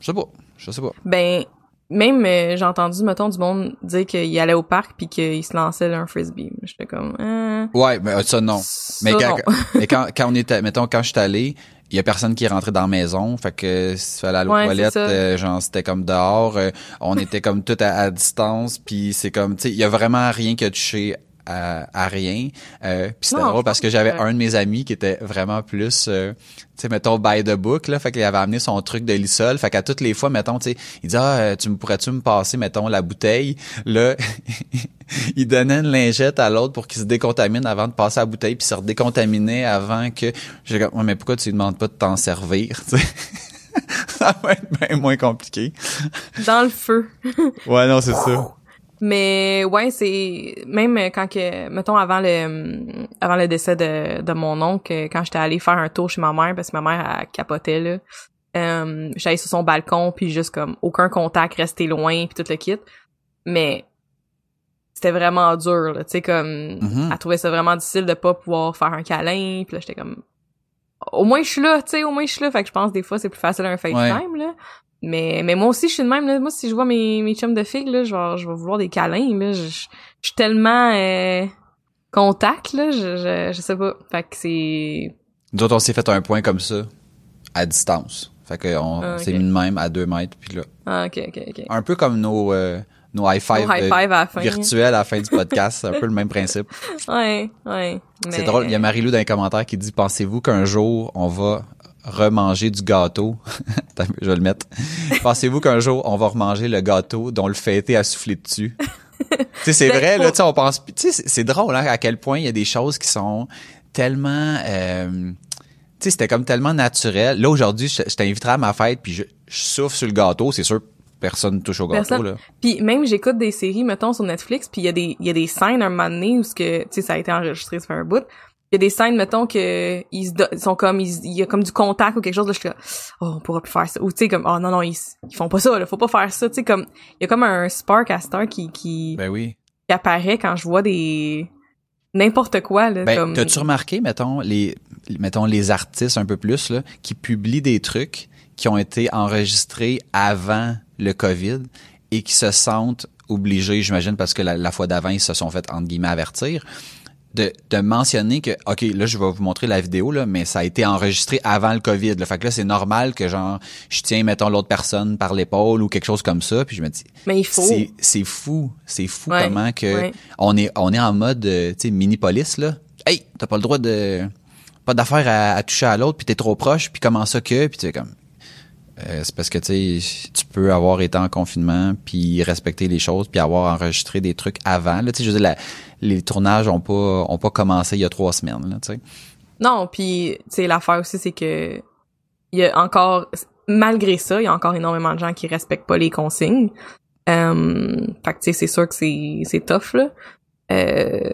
je sais pas. Je sais pas. Ben, même, euh, j'ai entendu, mettons, du monde dire qu'il allait au parc puis qu'il se lançait un frisbee. J'étais comme, euh, Ouais, mais euh, ça non. ça, Mais quand, non. [laughs] mais quand, quand on était, mettons, quand je suis allé, il y a personne qui est rentré dans la maison, fait que si tu allais à la Ouais, toilette, c'est ça. euh, genre c'était comme dehors, euh, on était comme tout à, à distance, puis c'est comme, tu sais, il y a vraiment rien qui a touché à, à rien. Euh, puis c'était drôle je parce que j'avais un de mes amis qui était vraiment plus, euh, tu sais, mettons, by the book, là. Fait qu'il avait amené son truc de lissol. Fait qu'à toutes les fois, mettons, tu sais, il dit, ah, tu me pourrais-tu me passer, mettons, la bouteille? Là, [laughs] il donnait une lingette à l'autre pour qu'il se décontamine avant de passer la bouteille puis se redécontaminer avant que, j'ai comme, ouais, mais pourquoi tu lui demandes pas de t'en servir, tu sais? [laughs] Ça va être bien moins compliqué. Dans le feu. Ouais, non, c'est ça. Mais ouais, c'est même quand que mettons avant le avant le décès de, de mon oncle, quand j'étais allée faire un tour chez ma mère parce que ma mère elle capotait là. Euh, j'allais sur son balcon puis juste comme aucun contact, rester loin puis tout le kit. Mais c'était vraiment dur là, tu sais comme Mhm. elle trouvait ça vraiment difficile de pas pouvoir faire un câlin, puis là j'étais comme au moins je suis là, tu sais, au moins je suis là, fait que je pense des fois c'est plus facile un FaceTime là. Mais mais moi aussi je suis de même là, moi si je vois mes mes chums de filles là, genre je vais vouloir des câlins là, je je je suis tellement euh, contact là, je, je je sais pas. Fait que c'est Nous autres, on s'est fait un point comme ça, à distance. Fait qu'on Ah, s'est mis de même à deux mètres, puis là. ah OK OK OK. Un peu comme nos, euh, nos high five, Au high five à la fin. virtuels à la fin du podcast. C'est un peu le même principe. [laughs] Ouais, ouais. C'est mais- drôle. Il y a Marie-Lou dans les commentaires qui dit, pensez-vous qu'un jour, on va remanger du gâteau? [laughs] Attends, je vais le mettre. Pensez-vous qu'un jour, on va remanger le gâteau dont le fêté a soufflé dessus? [laughs] tu sais, c'est Ben, vrai, là, faut- tu sais, on pense, tu sais, c'est- drôle, hein, à quel point il y a des choses qui sont tellement, euh, tu sais, c'était comme tellement naturel. Là, aujourd'hui, je, je t'inviterai à ma fête, puis je, je souffle sur le gâteau, c'est sûr, personne touche au gâteau, Personne. là. Puis même j'écoute des séries mettons sur Netflix, puis il y a des il y a des scènes un moment donné où ce que tu sais ça a été enregistré ça fait un bout. Il y a des scènes mettons que ils, sont comme il y a comme du contact ou quelque chose là je suis là oh on pourra plus faire ça ou tu sais comme oh non non ils, ils font pas ça là, faut pas faire ça, tu sais comme il y a comme un spark à Star qui qui, Ben oui. qui apparaît quand je vois des n'importe quoi là Ben, comme t'as-tu remarqué, mettons, les, mettons, les artistes un peu plus, là, qui publient des trucs qui ont été enregistrés avant le COVID et qui se sentent obligés, j'imagine, parce que la, la fois d'avant, ils se sont fait, entre guillemets, avertir, de, de mentionner que, OK, là, je vais vous montrer la vidéo, là, mais ça a été enregistré avant le COVID. Là. Fait que là, c'est normal que, genre, je tiens, mettons, l'autre personne par l'épaule ou quelque chose comme ça, puis je me dis, mais il faut c'est fou, c'est fou Ouais, comment que ouais. on est on est en mode euh, tu sais mini police là. Hey, t'as pas le droit de pas d'affaire à, à toucher à l'autre puis t'es trop proche puis comment ça que puis tu sais comme euh, c'est parce que tu tu peux avoir été en confinement puis respecter les choses puis avoir enregistré des trucs avant là tu je veux dire la- les tournages ont pas ont pas commencé il y a trois semaines là tu sais. Non, puis tu sais l'affaire aussi c'est que il y a encore malgré ça, il y a encore énormément de gens qui respectent pas les consignes. Euh, tu sais c'est sûr que c'est c'est tough là. Euh,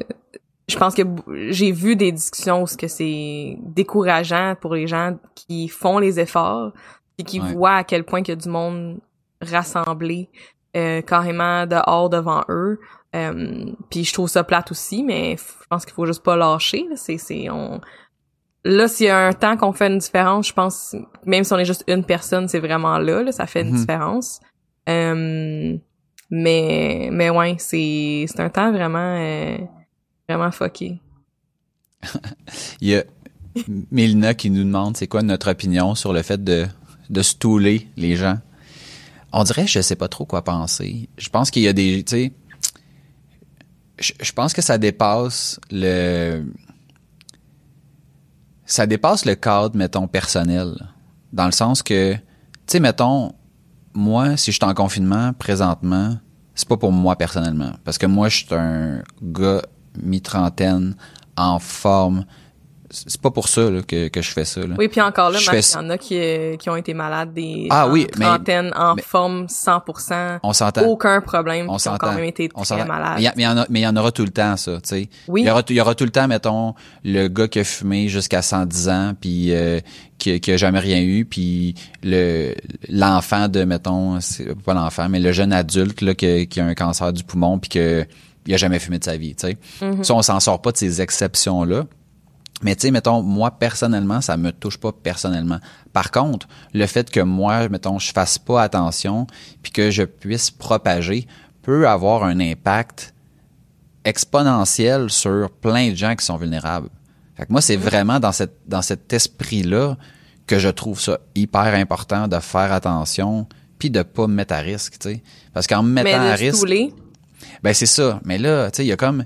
je pense que j'ai vu des discussions où c'est décourageant pour les gens qui font les efforts et qui Ouais. voient à quel point il y a du monde rassemblé euh, carrément dehors devant eux. Euh, puis je trouve ça plate aussi, mais je pense qu'il faut juste pas lâcher. là. C'est, c'est, on... Là, s'il y a un temps qu'on fait une différence, je pense, même si on est juste une personne, c'est vraiment là, là ça fait une Mhm. différence. Euh, mais, mais ouais, c'est, c'est un temps vraiment, euh, vraiment fucké. [laughs] Il y a Mélina qui nous demande c'est quoi notre opinion sur le fait de, de stouler les gens. On dirait, je sais pas trop quoi penser. Je pense qu'il y a des, tu sais, je, pense que ça dépasse le, ça dépasse le cadre, mettons, personnel. Dans le sens que, tu sais, mettons, moi, si je suis en confinement présentement, c'est pas pour moi personnellement. Parce que moi, je suis un gars mi-trentaine, en forme. C'est pas pour ça là, que, que je fais ça. Là. Oui, puis encore là, il y en a qui, euh, qui ont été malades des Ah en oui, mais- trentaine, en mais- forme 100%, On s'entend. aucun problème, On s'entend. quand même été On très malades. Mais il y en aura tout le temps, ça, tu sais. Oui. Il y aura, il y aura tout le temps, mettons, le gars qui a fumé jusqu'à 110 ans, puis euh, qui, qui a jamais rien eu, puis le l'enfant de, mettons, c'est pas l'enfant, mais le jeune adulte là, qui, qui a un cancer du poumon, puis que il a jamais fumé de sa vie, tu sais. Mhm. Ça, on s'en sort pas de ces exceptions-là. Mais tu sais, mettons, moi, personnellement, ça me touche pas personnellement. Par contre, le fait que moi, mettons, je fasse pas attention, puis que je puisse propager, peut avoir un impact exponentiel sur plein de gens qui sont vulnérables. Fait que moi, c'est vraiment dans cette dans cet esprit-là que je trouve ça hyper important de faire attention puis de pas me mettre à risque, tu sais. Parce qu'en me mettant mais à risque, ben c'est ça. Mais là, tu sais, il y a comme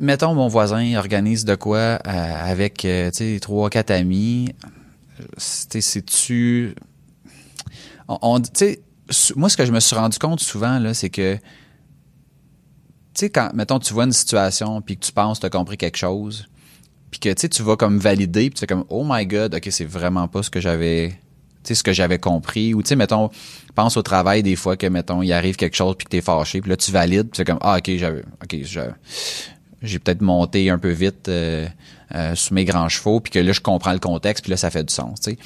mettons mon voisin organise de quoi euh, avec euh, trois quatre amis. C'est tu on, sais moi ce que je me suis rendu compte souvent là c'est que tu sais quand mettons tu vois une situation puis que tu penses tu as compris quelque chose puis que tu sais tu vas comme valider puis tu comme oh my god OK c'est vraiment pas ce que j'avais tu ce que j'avais compris. Ou tu sais mettons pense au travail des fois que mettons il arrive quelque chose puis que t'es fâché puis là tu valides puis c'est comme ah ok j'avais ok j'ai peut-être monté un peu vite euh, euh, sous mes grands chevaux puis que là je comprends le contexte puis là ça fait du sens tu sais.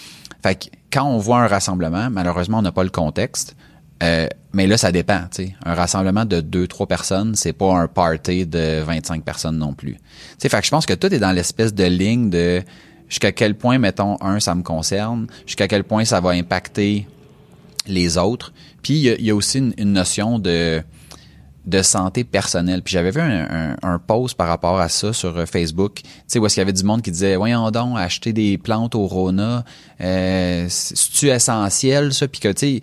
Fait que quand on voit un rassemblement malheureusement on n'a pas le contexte euh, mais là ça dépend tu sais. Un rassemblement de deux trois personnes c'est pas un party de 25 personnes non plus. Tu sais fait que je pense que tout est dans l'espèce de ligne de jusqu'à quel point mettons un ça me concerne jusqu'à quel point ça va impacter les autres. Puis il y, a aussi une notion de de santé personnelle. Puis j'avais vu un, post par rapport à ça sur euh, Facebook, tu sais, où est-ce qu'il y avait du monde qui disait, voyons donc, acheter des plantes au Rona, euh, c'est-tu essentiel, ça? Puis que, tu sais,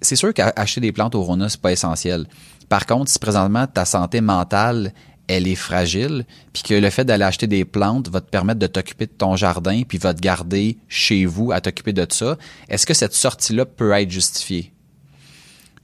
c'est sûr qu'acheter des plantes au Rona, c'est pas essentiel. Par contre, si présentement ta santé mentale, elle est fragile, puis que le fait d'aller acheter des plantes va te permettre de t'occuper de ton jardin, puis va te garder chez vous à t'occuper de ça, est-ce que cette sortie-là peut être justifiée?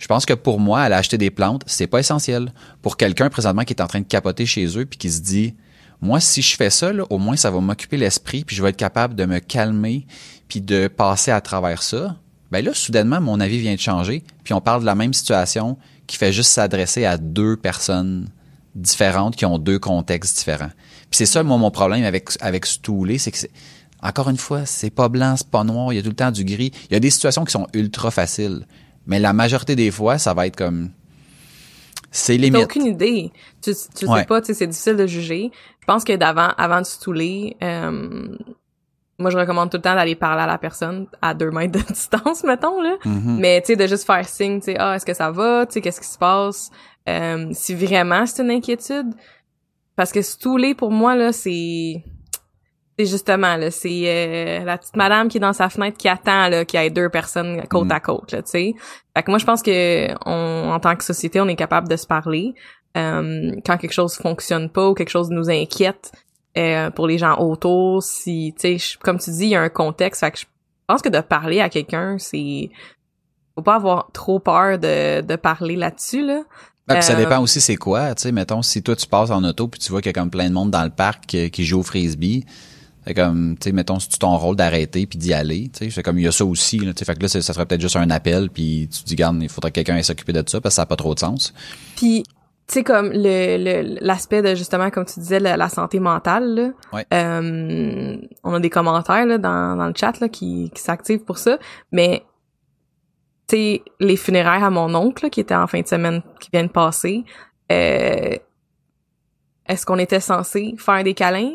Je pense que pour moi, aller acheter des plantes, c'est pas essentiel. Pour quelqu'un présentement qui est en train de capoter chez eux puis qui se dit moi si je fais ça au moins ça va m'occuper l'esprit puis je vais être capable de me calmer puis de passer à travers ça. Ben là soudainement mon avis vient de changer puis on parle de la même situation qui fait juste s'adresser à deux personnes différentes qui ont deux contextes différents. Puis c'est ça mon problème avec avec Stoulé, c'est que encore une fois, c'est pas blanc, c'est pas noir, il y a tout le temps du gris. Il y a des situations qui sont ultra faciles. Mais la majorité des fois, ça va être comme c'est limite. T'as aucune idée. Tu, tu sais pas, tu sais, c'est difficile de juger. Je pense que d'avant, avant de se touler, euh, moi je recommande tout le temps d'aller parler à la personne à deux mètres de [laughs] distance, mettons là. Mm-hmm. Mais tu sais, de juste faire signe, tu sais, ah, est-ce que ça va, tu sais, qu'est-ce qui se passe, euh, si vraiment c'est une inquiétude, parce que se touler pour moi là, c'est c'est justement là, c'est euh, la petite madame qui est dans sa fenêtre qui attend là qu'il y ait deux personnes côte mm. à côte là, tu sais. Fait que moi je pense que on, en tant que société, on est capable de se parler euh, quand quelque chose fonctionne pas ou quelque chose nous inquiète euh, pour les gens autour, si tu sais comme tu dis, il y a un contexte, fait que je pense que de parler à quelqu'un, c'est faut pas avoir trop peur de de parler là-dessus là. Ça dépend aussi c'est quoi, tu sais, mettons si toi tu passes en auto puis tu vois qu'il y a comme plein de monde dans le parc qui joue au frisbee, c'est comme, tu sais, mettons, c'est ton rôle d'arrêter puis d'y aller, tu sais, c'est comme, il y a ça aussi, là, fait que là, ça serait peut-être juste un appel puis tu te dis, garde, il faudrait que quelqu'un s'occuper de ça parce que ça n'a pas trop de sens. Puis, tu sais, comme le l'aspect de, justement, comme tu disais, la, santé mentale, là, euh, on a des commentaires, là, dans, dans le chat, là, qui, qui s'activent pour ça, mais, tu sais, les funérailles à mon oncle, qui était en fin de semaine, qui vient de passer, euh, est-ce qu'on était censé faire des câlins?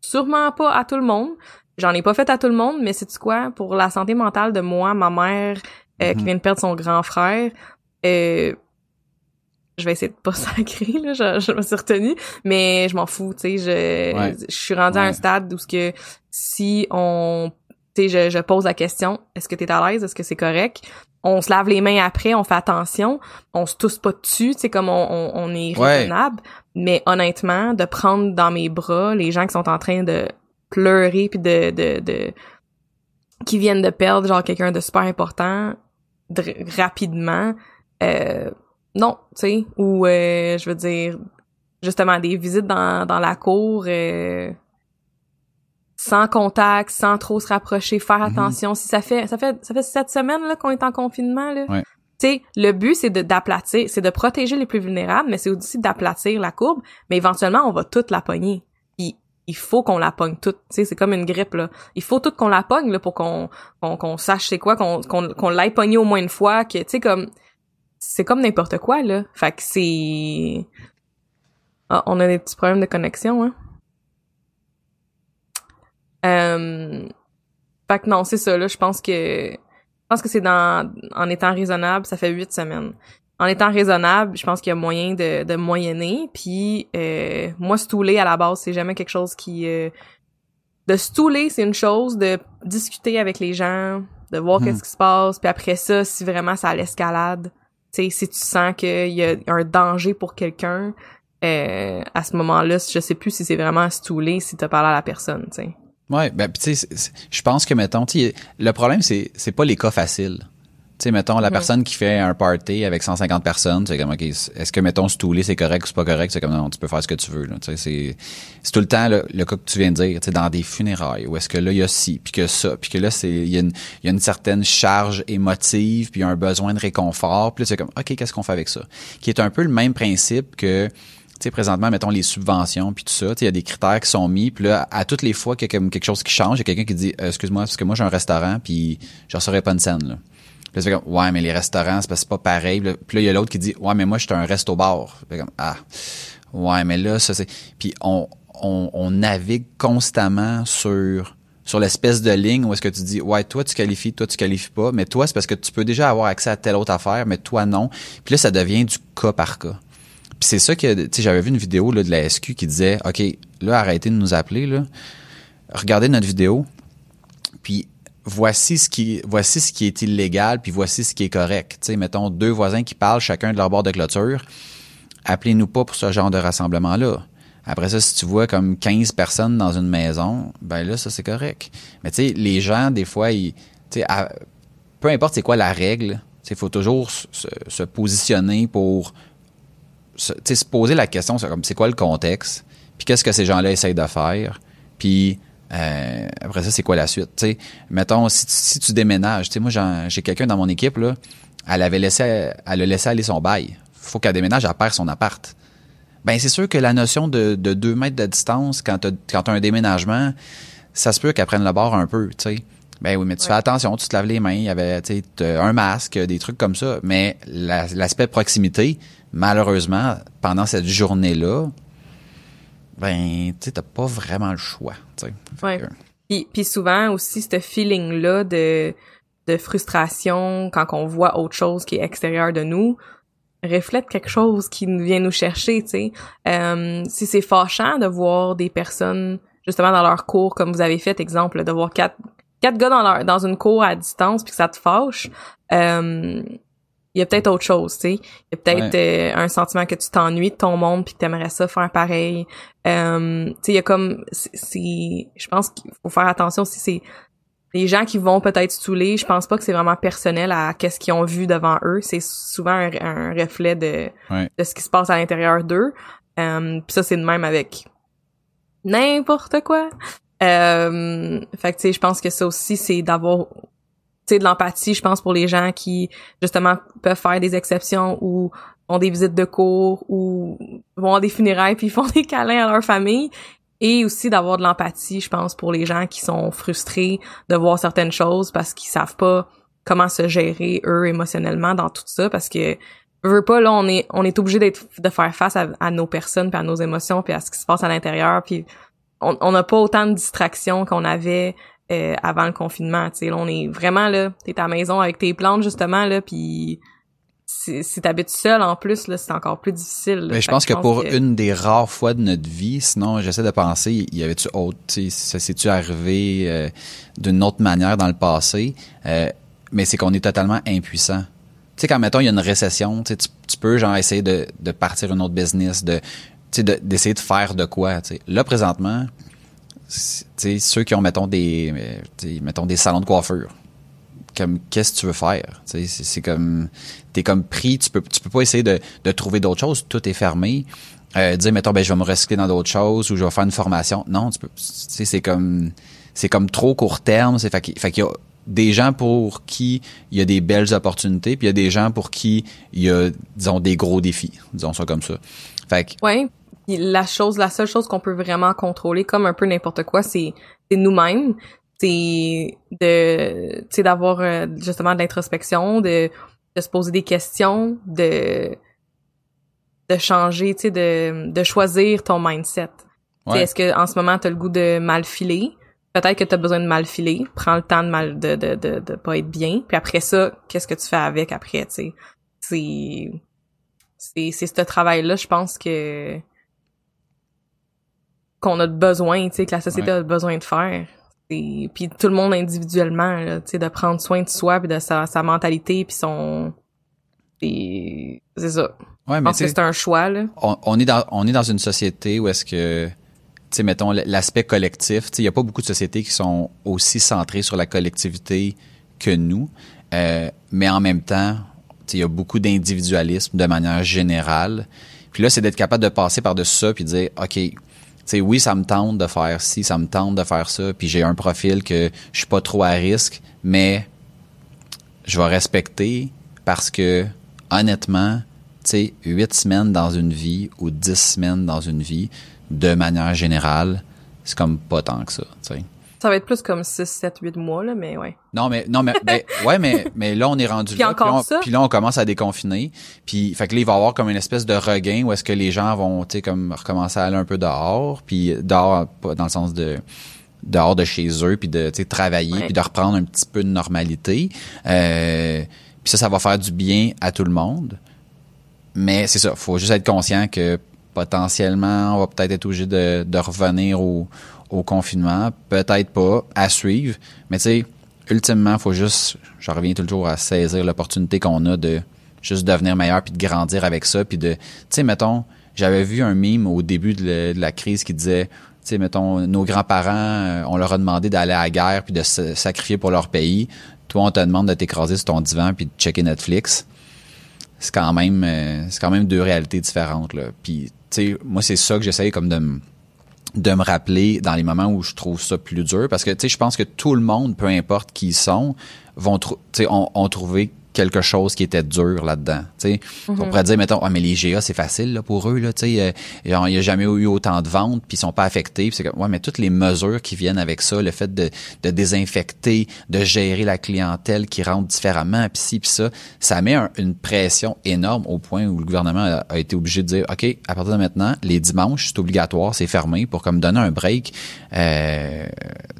Sûrement pas à tout le monde. J'en ai pas fait à tout le monde, mais c'est quoi? Pour la santé mentale de moi, ma mère, euh, qui mhm. vient de perdre son grand frère, euh, je vais essayer de pas [laughs] sacrer, là, je, me suis retenue, mais je m'en fous, tu sais, je, je suis rendue à un stade où ce que si on, tu sais, je, je pose la question, est-ce que t'es à l'aise, est-ce que c'est correct? On se lave les mains après, on fait attention, on se tousse pas dessus, tu sais, comme on, on, on est raisonnable. Mais honnêtement, de prendre dans mes bras les gens qui sont en train de pleurer puis de, de, de qui viennent de perdre genre quelqu'un de super important rapidement, euh, non, tu sais, ou euh, je veux dire justement des visites dans, dans la cour euh, sans contact, sans trop se rapprocher, faire mm-hmm. attention. Si ça fait ça fait ça fait sept semaines là qu'on est en confinement là. Ouais sais, le but c'est d'aplatir, c'est de protéger les plus vulnérables, mais c'est aussi d'aplatir la courbe, mais éventuellement on va toute la pogner. Puis il faut qu'on la pogne toute, tu sais, c'est comme une grippe là. Il faut toute qu'on la pogne là pour qu'on qu'on sache c'est quoi, qu'on qu'on qu'on l'aille pogner au moins une fois, que tu sais comme c'est comme n'importe quoi là. Fait que c'est ah, on a des petits problèmes de connexion hein. Euh... Fait que non, c'est ça là, je pense que je pense que c'est dans en étant raisonnable, ça fait huit semaines. En étant raisonnable, je pense qu'il y a moyen de, de moyenner. Puis euh, moi, stouler à la base, c'est jamais quelque chose qui euh, de stouler, c'est une chose de discuter avec les gens, de voir hmm. qu'est-ce qui se passe. Puis après ça, si vraiment ça l'escalade, tu sais, si tu sens qu'il y a un danger pour quelqu'un, euh, à ce moment-là, je sais plus si c'est vraiment stoulé, si t'as parlé à la personne, tu sais. Ouais, ben tu sais, je pense que mettons, le problème c'est c'est pas les cas faciles. Tu sais, mettons, la personne qui fait un party avec 150 personnes, c'est comme, OK, est-ce que, mettons, stouler, c'est correct ou c'est pas correct? C'est comme, non, tu peux faire ce que tu veux, Tu sais, c'est, c'est tout le temps le, cas que tu viens de dire, tu sais, dans des funérailles, où est-ce que là, il y a ci, puis que ça, puis que là, c'est, il y, a une, y a une certaine charge émotive, puis un besoin de réconfort, puis là, c'est comme, OK, qu'est-ce qu'on fait avec ça? Qui est un peu le même principe que, sais, présentement, mettons les subventions puis tout ça, il y a des critères qui sont mis, puis là, à toutes les fois qu'il y a quelque chose qui change, il y a quelqu'un qui dit, euh, excuse-moi, parce que moi j'ai un restaurant, puis je recevrai pas une scène, là. Puis là, comme, ouais, mais les restaurants, c'est pas pareil. Puis là, il y a l'autre qui dit, ouais, mais moi, j'étais un resto-bar. comme, ah, ouais, mais là, ça, c'est... Puis on, on, on navigue constamment sur sur l'espèce de ligne où est-ce que tu dis ouais toi tu qualifies toi tu qualifies pas mais toi c'est parce que tu peux déjà avoir accès à telle autre affaire mais toi non puis là ça devient du cas par cas puis c'est ça que tu sais j'avais vu une vidéo là, de la SQ qui disait OK là arrêtez de nous appeler là regardez notre vidéo puis voici ce qui voici ce qui est illégal puis voici ce qui est correct. Tu sais, mettons deux voisins qui parlent chacun de leur bord de clôture. Appelez-nous pas pour ce genre de rassemblement là. Après ça, si tu vois comme 15 personnes dans une maison, ben là ça c'est correct. Mais tu sais, les gens des fois ils tu sais peu importe c'est quoi la règle, il faut toujours se, positionner pour se, se poser la question comme c'est quoi le contexte, puis qu'est-ce que ces gens-là essayent de faire, puis euh, après ça, c'est quoi la suite? sais mettons, si tu, si tu déménages, moi j'ai quelqu'un dans mon équipe, là, elle avait laissé elle a laissé aller son bail. Faut qu'elle déménage, elle perd son appart. Ben c'est sûr que la notion de, de deux mètres de distance quand tu quand as un déménagement, ça se peut qu'elle prenne le bord un peu, tu sais. Ben oui, mais tu fais attention, tu te laves les mains, il y avait un masque, des trucs comme ça. Mais l'aspect proximité, malheureusement, pendant cette journée-là, ben, tu t'as pas vraiment le choix, tu Ouais. Puis, puis souvent aussi, ce feeling-là de, de frustration quand on voit autre chose qui est extérieur de nous reflète quelque chose qui vient nous chercher, tu sais. Euh, si c'est fâchant de voir des personnes justement dans leur cours, comme vous avez fait, exemple, de voir quatre, quatre gars dans leur dans une cour à distance puis que ça te fâche, euh, il y a peut-être autre chose, tu sais. Il y a peut-être euh, un sentiment que tu t'ennuies de ton monde puis que t'aimerais ça faire pareil. Euh, tu sais, il y a comme, c'est, je pense qu'il faut faire attention si c'est les gens qui vont peut-être saouler. Je pense pas que c'est vraiment personnel à qu'est-ce qu'ils ont vu devant eux. C'est souvent un, reflet de, de ce qui se passe à l'intérieur d'eux. Euh, puis ça, c'est de même avec n'importe quoi. Euh, fait que tu sais, je pense que ça aussi, c'est d'avoir de l'empathie, je pense, pour les gens qui, justement, peuvent faire des exceptions ou ont des visites de cours ou vont à des funérailles puis [laughs] font des câlins à leur famille. Et aussi d'avoir de l'empathie, je pense, pour les gens qui sont frustrés de voir certaines choses parce qu'ils savent pas comment se gérer, eux, émotionnellement dans tout ça parce que veut pas là on est on est obligé d'être de faire face à, nos personnes puis à nos émotions puis à ce qui se passe à l'intérieur puis on n'a pas autant de distractions qu'on avait euh, avant le confinement. Tu sais, on est vraiment là, t'es à la maison avec tes plantes justement là, puis si, si t'habites seul en plus là, c'est encore plus difficile. Mais je pense que pour une des rares fois de notre vie, sinon j'essaie de penser, y avait-tu autre, ça s'est-tu arrivé euh, d'une autre manière dans le passé, euh, mais c'est qu'on est totalement impuissant. Tu sais, quand mettons il y a une récession, tu, tu peux genre essayer de, de partir une autre business, de d'essayer de, de faire de quoi. sais Là présentement, ceux qui ont, mettons, des, mettons, des salons de coiffure. Comme, qu'est-ce que tu veux faire? C'est comme, t'es comme pris, tu peux, tu peux pas essayer de, de trouver d'autres choses, tout est fermé. Euh, dire, mettons, ben, je vais me recycler dans d'autres choses ou je vais faire une formation. Non, tu peux, c'est comme, c'est comme trop court terme. C'est, fait qu'il y a des gens pour qui il y a des belles opportunités, puis il y a des gens pour qui il y a, disons, des gros défis. Disons ça comme ça. Fait que, ouais la chose, la seule chose qu'on peut vraiment contrôler, comme un peu n'importe quoi, c'est nous-mêmes. C'est de, tu d'avoir euh, justement de l'introspection, de, de se poser des questions, de de changer, tu sais, de, de choisir ton mindset. Est-ce que en ce moment t'as le goût de mal filer? Peut-être que t'as besoin de mal filer. Prends le temps de mal de, de, de, de pas être bien. Puis après ça, qu'est-ce que tu fais avec après, tu sais? C'est c'est c'est ce travail là je pense que qu'on a besoin, tu sais, que la société a besoin de faire. Et puis tout le monde individuellement, tu sais, de prendre soin de soi puis de sa, sa mentalité puis son c'est ça. Ouais, mais c'est un choix, là. on, on est dans on est dans une société où est-ce que tu sais mettons l'aspect collectif, tu sais il y a pas beaucoup de sociétés qui sont aussi centrées sur la collectivité que nous, Euh, mais en même temps, tu sais il y a beaucoup d'individualisme de manière générale. Puis là c'est d'être capable de passer par-dessus ça puis de dire OK, sais oui, ça me tente de faire ci, ça me tente de faire ça, puis j'ai un profil que je suis pas trop à risque, mais je vais respecter parce que honnêtement, tu sais, huit semaines dans une vie ou dix semaines dans une vie, de manière générale, c'est comme pas tant que ça, tu sais. Ça va être plus comme 6, 7, 8 mois, là, mais ouais. Non mais non mais ben, [laughs] ouais mais mais là on est rendu Puis là encore là, on, ça? puis là on commence à déconfiner puis fait que là il va y avoir comme une espèce de regain où est-ce que les gens vont tu sais comme recommencer à aller un peu dehors puis dehors pas dans le sens de dehors de chez eux puis de tu sais travailler Ouais. puis de reprendre un petit peu de normalité euh, puis ça ça va faire du bien à tout le monde mais c'est ça faut juste être conscient que potentiellement on va peut-être être obligé de, de revenir au, au confinement peut-être pas à suivre. Mais tu sais ultimement faut juste je reviens toujours à saisir l'opportunité qu'on a de juste devenir meilleur puis de grandir avec ça puis de tu sais mettons j'avais vu un mime au début de, la- crise qui disait tu sais mettons nos grands-parents euh, on leur a demandé d'aller à la guerre puis de se sacrifier pour leur pays. Toi on te demande de t'écraser sur ton divan puis de checker Netflix. C'est quand même euh, c'est quand même deux réalités différentes là. Puis tu sais moi c'est ça que j'essaye comme de de me rappeler dans les moments où je trouve ça plus dur. Parce que tu sais je pense que tout le monde peu importe qui ils sont vont trou- tu sais ont, ont trouvé quelque chose qui était dur là-dedans. Tu sais, on pourrait dire mettons ah mais les GA c'est facile là pour eux là, tu sais euh, il y a jamais eu autant de ventes puis ils sont pas affectés, c'est ouais mais toutes les mesures qui viennent avec ça, le fait de, de désinfecter, de gérer la clientèle qui rentre différemment puis ci puis ça, ça met un- une pression énorme au point où le gouvernement a, a été obligé de dire OK, à partir de maintenant, les dimanches, c'est obligatoire, c'est fermé pour comme donner un break euh,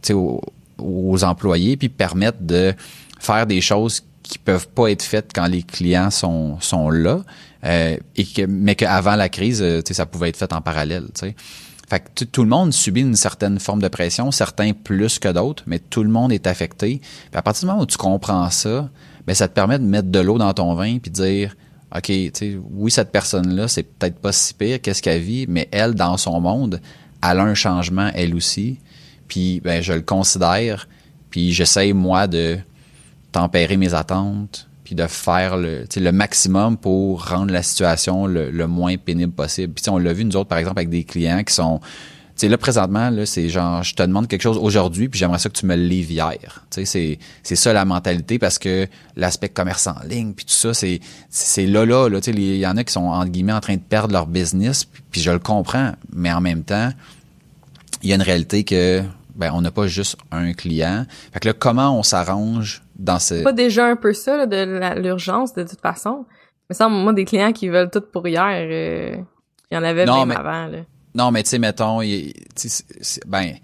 tu sais, aux, aux employés puis permettre de faire des choses qui peuvent pas être faites quand les clients sont sont là euh, et que mais qu'avant la crise euh, ça pouvait être fait en parallèle tu sais fait que tout- tout le monde subit une certaine forme de pression certains plus que d'autres mais tout le monde est affecté puis à partir du moment où tu comprends ça ben ça te permet de mettre de l'eau dans ton vin puis de dire OK, tu sais, oui, cette personne-là, c'est peut-être pas si pire, qu'est-ce qu'elle vit, mais elle, dans son monde, elle a un changement, elle aussi. Puis, ben, je le considère, puis j'essaye, moi, de tempérer mes attentes, puis de faire le, le maximum pour rendre la situation le, le moins pénible possible. Puis, on l'a vu, nous autres, par exemple, avec des clients qui sont... Tu sais, là, présentement, là, c'est genre, je te demande quelque chose aujourd'hui, puis j'aimerais ça que tu me le livres hier. C'est, c'est ça la mentalité, parce que l'aspect commerce en ligne, puis tout ça, c'est, c'est là, là, là, il y en a qui sont, entre guillemets, en train de perdre leur business, puis, puis je le comprends, mais en même temps, il y a une réalité que, ben, on n'a pas juste un client. Fait que là, comment on s'arrange dans ce... pas déjà un peu ça, là, de l'urgence, de toute façon. Mais ça, moi, des clients qui veulent tout pour hier, euh, il y en avait Non, même mais- avant, là. Non, mais tu sais, mettons, il- ben,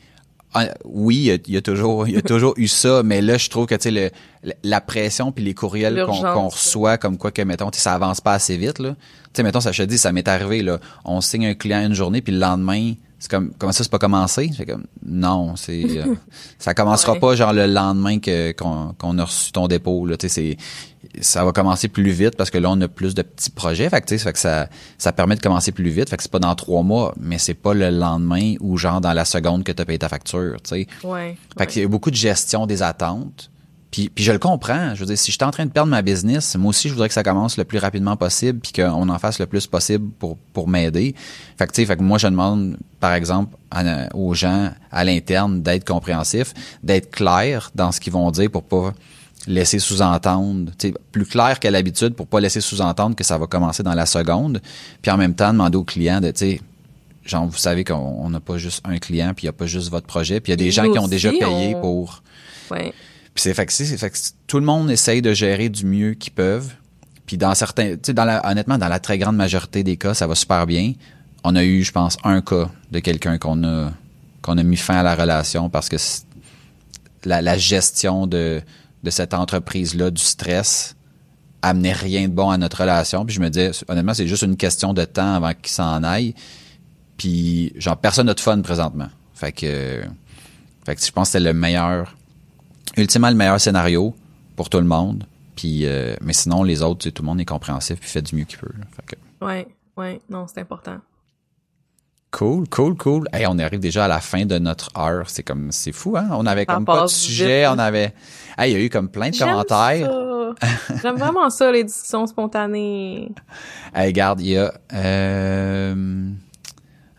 ah, oui, il y a, toujours, il y a [laughs] toujours eu ça, mais là, je trouve que tu sais, la pression puis les courriels qu'on reçoit, comme quoi que mettons, ça avance pas assez vite là. Tu sais, mettons, ça je te dis, ça m'est arrivé là, on signe un client une journée puis le lendemain, c'est comme, comment ça, c'est pas commencé? C'est comme, non, c'est, euh, [laughs] ça commencera Ouais. pas genre le lendemain que qu'on qu'on a reçu ton dépôt là. Tu sais, c'est ça va commencer plus vite parce que là on a plus de petits projets fait que, tu sais, ça fait que ça ça permet de commencer plus vite fait que c'est pas dans trois mois mais c'est pas le lendemain ou genre dans la seconde que tu as payé ta facture tu sais Ouais. fait qu'il y a beaucoup de gestion des attentes puis, puis je le comprends je veux dire si j'étais en train de perdre ma business moi aussi je voudrais que ça commence le plus rapidement possible puis qu'on en fasse le plus possible pour pour m'aider fait que tu sais fait que moi je demande par exemple à- aux gens à l'interne d'être compréhensifs d'être clairs dans ce qu'ils vont dire pour pas laisser sous-entendre, tu sais, plus clair qu'à l'habitude pour pas laisser sous-entendre que ça va commencer dans la seconde, puis en même temps demander au client de, tu sais, genre vous savez qu'on on n'a pas juste un client, puis il y a pas juste votre projet, puis il y a des gens qui ont déjà payé on- pour Ouais. Puis c'est fait que fait que tout le monde essaye de gérer du mieux qu'ils peuvent. Puis dans certains tu sais honnêtement dans la très grande majorité des cas, ça va super bien. On a eu je pense un cas de quelqu'un qu'on a qu'on a mis fin à la relation parce que la, la gestion de de cette entreprise là du stress amenait rien de bon à notre relation. Puis je me disais honnêtement, c'est juste une question de temps avant qu'il s'en aille. Puis genre personne n'a de fun présentement. Fait que fait que je pense que c'était le meilleur ultimement le meilleur scénario pour tout le monde. Puis, euh, mais sinon, les autres, tout le monde est compréhensif puis fait du mieux qu'il peut. Fait que... Ouais, ouais, non, c'est important. Cool, cool, cool. Hey, on arrive déjà à la fin de notre heure. C'est comme, c'est fou, hein? On avait comme pas de sujet, vite, hein? on avait. Hey, il y a eu comme plein de commentaires. [laughs] [laughs] J'aime vraiment ça, les discussions spontanées. Hey, regarde, il y a. Euh...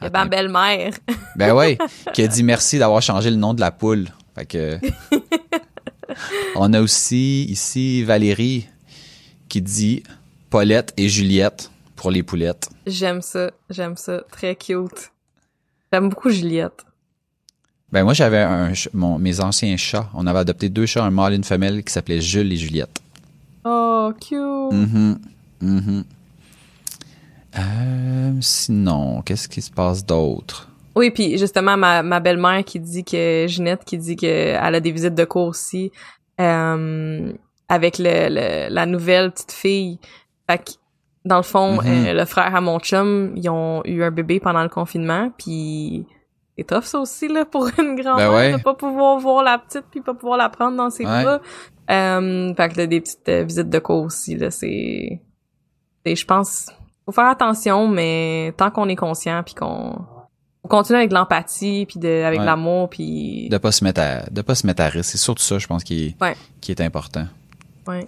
Il y a ma belle-mère. ben oui, [laughs] qui a dit merci d'avoir changé le nom de la poule. Fait que. [laughs] on a aussi ici Valérie qui dit Paulette et Juliette pour les poulettes. J'aime ça, j'aime ça, très cute. J'aime beaucoup Juliette. Ben moi j'avais un mon, mes anciens chats, on avait adopté deux chats, un mâle et une femelle qui s'appelaient Jules et Juliette. Oh, cute. Mhm. Mhm. Euh, sinon, qu'est-ce qui se passe d'autre? Oui, puis justement, ma, ma belle-mère qui dit que, Ginette qui dit qu'elle a des visites de cours aussi, euh, avec le, le, la nouvelle petite fille. Fait que, dans le fond, Mhm. euh, le frère à mon chum, ils ont eu un bébé pendant le confinement, puis c'est tough ça aussi, là, pour une grand-mère, Ben ouais. de pas pouvoir voir la petite puis pas pouvoir la prendre dans ses Ouais. bras. Euh, fait que là, des petites euh, visites de cours aussi, là, c'est... c'est- Je pense... Faut faire attention, mais tant qu'on est conscient puis qu'on... Faut continuer avec de l'empathie puis de, avec Ouais. l'amour puis... De pas se mettre à, de pas se mettre à risque. C'est surtout ça, je pense, qui est, Ouais. qui est important. Ouais.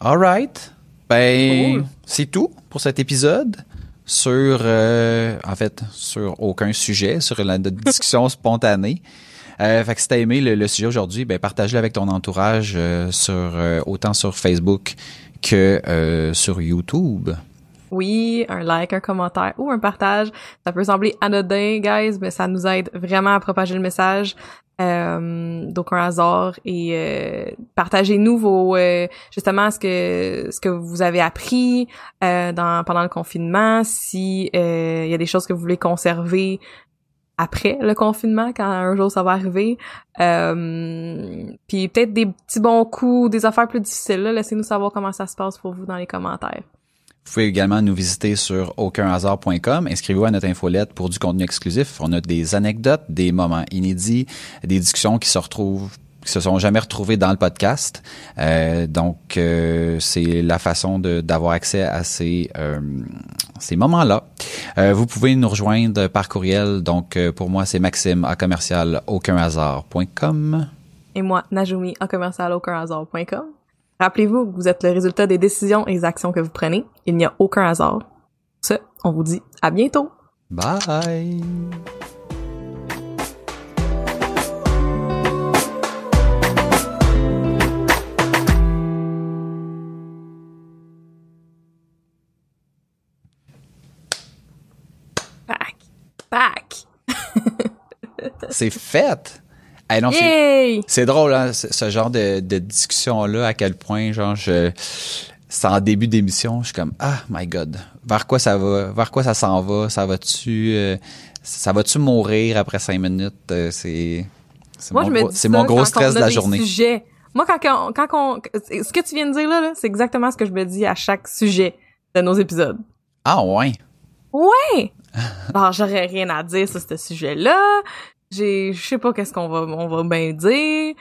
All right. Ben, Cool. c'est tout pour cet épisode sur, euh, en fait, sur aucun sujet, sur la [laughs] discussion spontanée. Euh, fait que si t'as aimé le, le sujet aujourd'hui, ben partage-le avec ton entourage euh, sur euh, autant sur Facebook que sur YouTube. Oui, un like, un commentaire ou un partage. Ça peut sembler anodin, guys, mais ça nous aide vraiment à propager le message euh, d'aucun hasard et euh, partagez-nous vos euh, justement ce que ce que vous avez appris euh, dans pendant le confinement. Si euh, il y a des choses que vous voulez conserver après le confinement, quand un jour ça va arriver. Euh, puis peut-être des petits bons coups, des affaires plus difficiles. Laissez-nous savoir comment ça se passe pour vous dans les commentaires. Vous pouvez également nous visiter sur aucunhasard.com. Inscrivez-vous à notre infolette pour du contenu exclusif. On a des anecdotes, des moments inédits, des discussions qui se retrouvent qui se sont jamais retrouvées dans le podcast. Euh, donc, euh, c'est la façon d'avoir accès à ces, euh, ces moments-là. Euh, vous pouvez nous rejoindre par courriel. Donc, euh, pour moi, c'est maxime à commercial aucunhasard.com. et moi, Najumi, en commercial aucunhasard.com. Rappelez-vous que vous êtes le résultat des décisions et des actions que vous prenez. Il n'y a aucun hasard. Ce, on vous dit à bientôt! Bye! Back! Back! [laughs] C'est fait! Hey, non, c'est- drôle, hein, ce genre de, de discussion-là, à quel point, genre, je, c'est en début d'émission, je suis comme, ah, my God, vers quoi ça va, vers quoi ça s'en va, ça va-tu, euh, ça va-tu mourir après cinq minutes, euh, c'est, c'est Moi, mon, je me gros- dis c'est ça mon gros stress de la journée. Sujets. Moi, quand, on, quand on, ce que tu viens de dire là, là, c'est exactement ce que je me dis à chaque sujet de nos épisodes. Ah, ouais. Ouais! [laughs] Alors, j'aurais rien à dire sur ce sujet-là. J'ai, je sais pas qu'est-ce qu'on va, on va bien dire.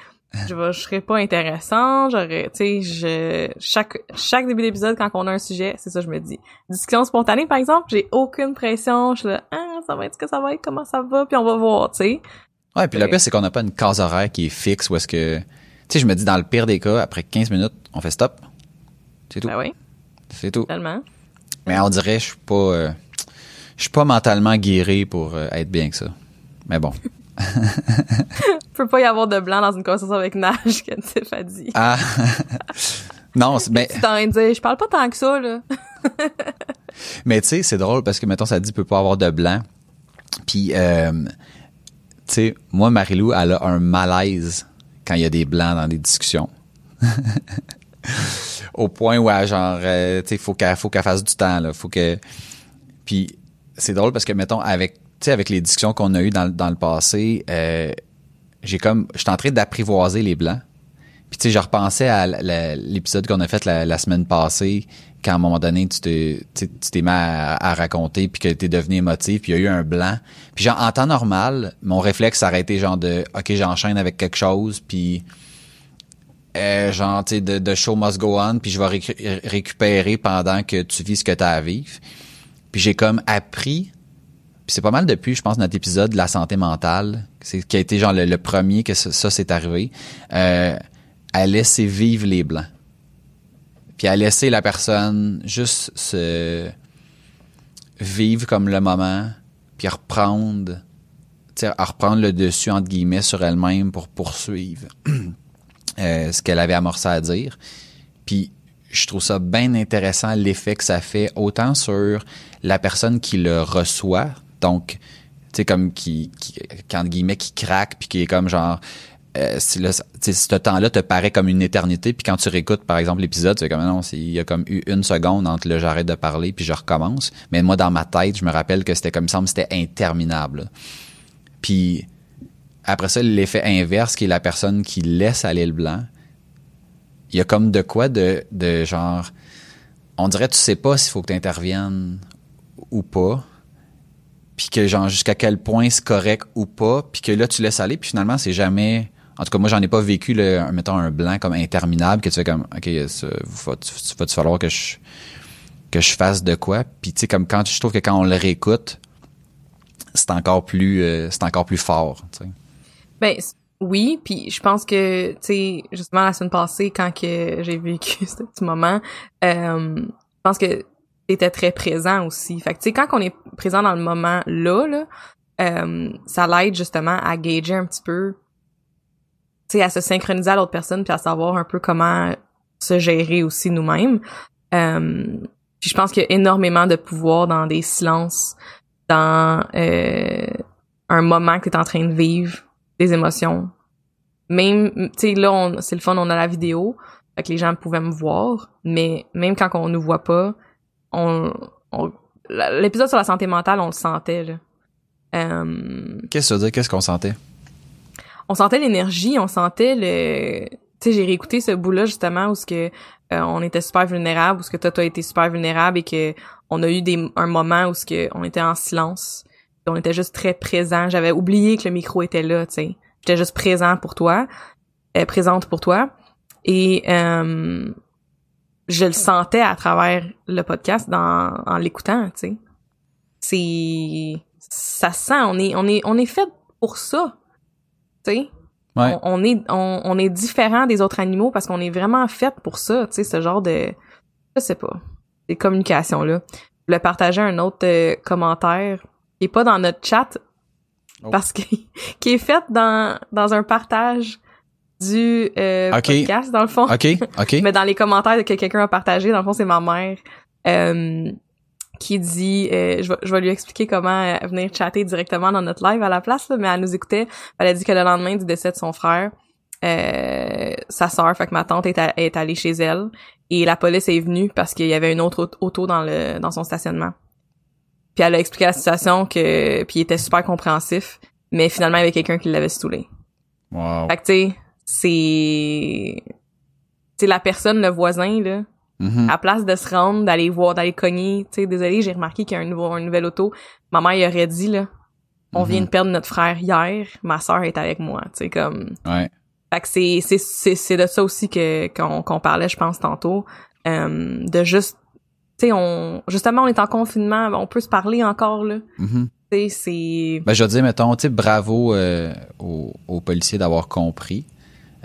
Je vais, je serais pas intéressant. J'aurais, tu sais, je, chaque, chaque début d'épisode, quand on a un sujet, c'est ça, je me dis. Discussion spontanée, par exemple, j'ai aucune pression. Je suis là, ah, ça va être ce que ça va être, comment ça va, puis on va voir, tu sais. Ouais, puis le pire, c'est qu'on n'a pas une case horaire qui est fixe où est-ce que, tu sais, je me dis, dans le pire des cas, après 15 minutes, on fait stop. C'est tout. Ben oui, C'est tout. tellement. Mais on dirait, je suis pas, euh, je suis pas mentalement guéri pour euh, être bien que ça. Mais bon. [laughs] [laughs] Peut pas y avoir de blanc dans une conversation avec Nage, Tiff a dit. Ah. non, c'est- mais, Tu t'en train de dire, je parle pas tant que ça, là. [laughs] mais tu sais, c'est drôle parce que, mettons, ça dit peut pas avoir de blanc. Puis, euh, tu sais, moi, Marilou, elle a un malaise quand il y a des blancs dans des discussions. [laughs] Au point où, elle, genre, euh, tu sais, faut qu'elle, faut qu'elle fasse du temps, là. Faut que, puis, c'est drôle parce que, mettons, avec, sais, avec les discussions qu'on a eues dans, dans le passé, euh, j'ai comme, j'étais en train d'apprivoiser les blancs. Puis tu sais, je repensais à l'épisode qu'on a fait la, semaine passée, quand à un moment donné, tu t'es, tu t'es mis à, raconter, puis que t'es devenu émotif, puis il y a eu un blanc. Puis genre, en temps normal, mon réflexe, aurait été genre de, OK, j'enchaîne avec quelque chose, puis euh, genre, tu sais, de, show must go on, puis je vais récu- récupérer pendant que tu vis ce que tu as à vivre. Puis j'ai comme appris, puis c'est pas mal depuis, je pense, notre épisode de la santé mentale, qui a été genre le, premier que ça, s'est arrivé, euh, à laisser vivre les blancs. Puis à laisser la personne juste se vivre comme le moment, puis à reprendre, à reprendre le dessus entre guillemets sur elle-même pour poursuivre [clears throat] euh, ce qu'elle avait amorcé à dire. Puis je trouve ça bien intéressant l'effet que ça fait autant sur la personne qui le reçoit, donc tu sais comme qui, guillemets qui craque puis qui est comme genre euh, ce temps-là te paraît comme une éternité, puis quand tu réécoutes, par exemple, l'épisode, tu comme non, c'est- il y a comme eu une seconde entre le j'arrête de parler puis je recommence. Mais moi, dans ma tête, je me rappelle que c'était comme semble c'était interminable. Puis après ça, l'effet inverse, qui est la personne qui laisse aller le blanc, il y a comme de quoi de, de genre, on dirait tu sais pas s'il faut que tu interviennes ou pas, puis que genre jusqu'à quel point c'est correct ou pas, puis que là tu laisses aller, puis finalement c'est jamais, en tout cas moi j'en ai pas vécu un- mettons un blanc comme interminable que tu fais comme, ok, ça, va, va tu falloir que je que je fasse de quoi, puis tu sais comme quand je trouve que quand on le réécoute, c'est encore plus, euh, c'est encore plus fort. Ben oui, puis je pense que tu sais justement la semaine passée quand que j'ai vécu [laughs] ce petit moment, euh, je pense que t'étais très présent aussi. Fait que tu sais quand on est présent dans le moment là là, euh, ça l'aide justement à gager un petit peu tu sais à se synchroniser à l'autre personne puis à savoir un peu comment se gérer aussi nous-mêmes. Euh, puis je pense qu'il y a énormément de pouvoir dans des silences, dans euh, un moment que tu es en train de vivre, des émotions. Même, tu sais, là, c'est le fun, on a la vidéo, fait que les gens pouvaient me voir, mais même quand on nous voit pas, on, on- l'épisode sur la santé mentale, on le sentait, là. Euh, Qu'est-ce que ça veut dire? Qu'est-ce qu'on sentait? on sentait l'énergie, on sentait le tu sais j'ai réécouté ce bout là justement où ce que euh, on était super vulnérable où ce que toi t'as été super vulnérable et que on a eu des un moment où ce que on était en silence, on était juste très présent, j'avais oublié que le micro était là, tu sais. J'étais juste présent pour toi, euh, présente pour toi et euh, je le sentais à travers le podcast dans en l'écoutant, tu sais. C'est ça se sent, on est on est on est fait pour ça. Tu sais, Ouais. on, on est on, on est différent des autres animaux parce qu'on est vraiment fait pour ça, tu sais, ce genre de je sais pas, des communications là. Je voulais partager un autre euh, commentaire qui est pas dans notre chat Oh. parce que [laughs] qui est fait dans dans un partage du euh, podcast dans le fond. OK, OK. [laughs] Mais dans les commentaires que quelqu'un a partagé, dans le fond, c'est ma mère euh, qui dit, euh, je, vais, je vais lui expliquer comment euh, venir chatter directement dans notre live à la place, là, mais elle nous écoutait. Elle a dit que le lendemain du décès de son frère, euh, sa sœur, fait que ma tante est, à- est allée chez elle et la police est venue parce qu'il y avait une autre aut- auto dans le dans son stationnement. Puis elle a expliqué la situation que puis il était super compréhensif, mais finalement il y avait quelqu'un qui l'avait stoulé. Wow. Fait que tu sais, c'est c'est la personne, le voisin là, Mhm. à place de se rendre, d'aller voir, d'aller cogner, tu sais, désolé, j'ai remarqué qu'il y a un nouveau un nouvel auto. Ma mère il aurait dit là, on vient de perdre notre frère hier, ma sœur est avec moi, tu sais comme Ouais. fait que c'est c'est c'est c'est de ça aussi que qu'on qu'on parlait je pense tantôt euh, de juste tu sais on justement on est en confinement, on peut se parler encore là. Tu sais c'est Ben, je veux dire, mettons, tu bravo euh, aux, aux policiers d'avoir compris.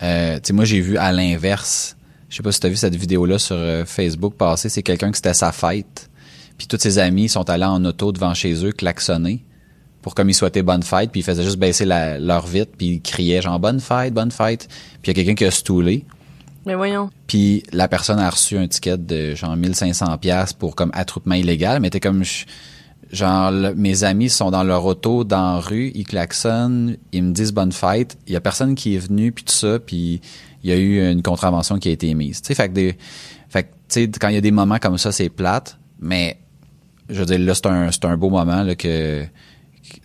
Euh, moi, j'ai vu à l'inverse. Je sais pas si tu as vu cette vidéo-là sur euh, Facebook passer. C'est quelqu'un que c'était sa fête. Puis tous ses amis sont allés en auto devant chez eux, klaxonner pour comme ils souhaitaient bonne fête. Puis ils faisaient juste baisser la, leur vitre. Puis ils criaient genre bonne fête, bonne fête. Puis il y a quelqu'un qui a stoulé. mais voyons. Puis la personne a reçu un ticket de genre 1500 pièces pour comme attroupement illégal, mais t'es comme je- genre le- mes amis sont dans leur auto dans la rue, ils klaxonnent, ils me disent bonne fête, il y a personne qui est venu puis tout ça, puis il y a eu une contravention qui a été mise. Tu sais fait que des fait que tu sais quand il y a des moments comme ça, c'est plate, mais je veux dire là c'est un c'est un beau moment là que tu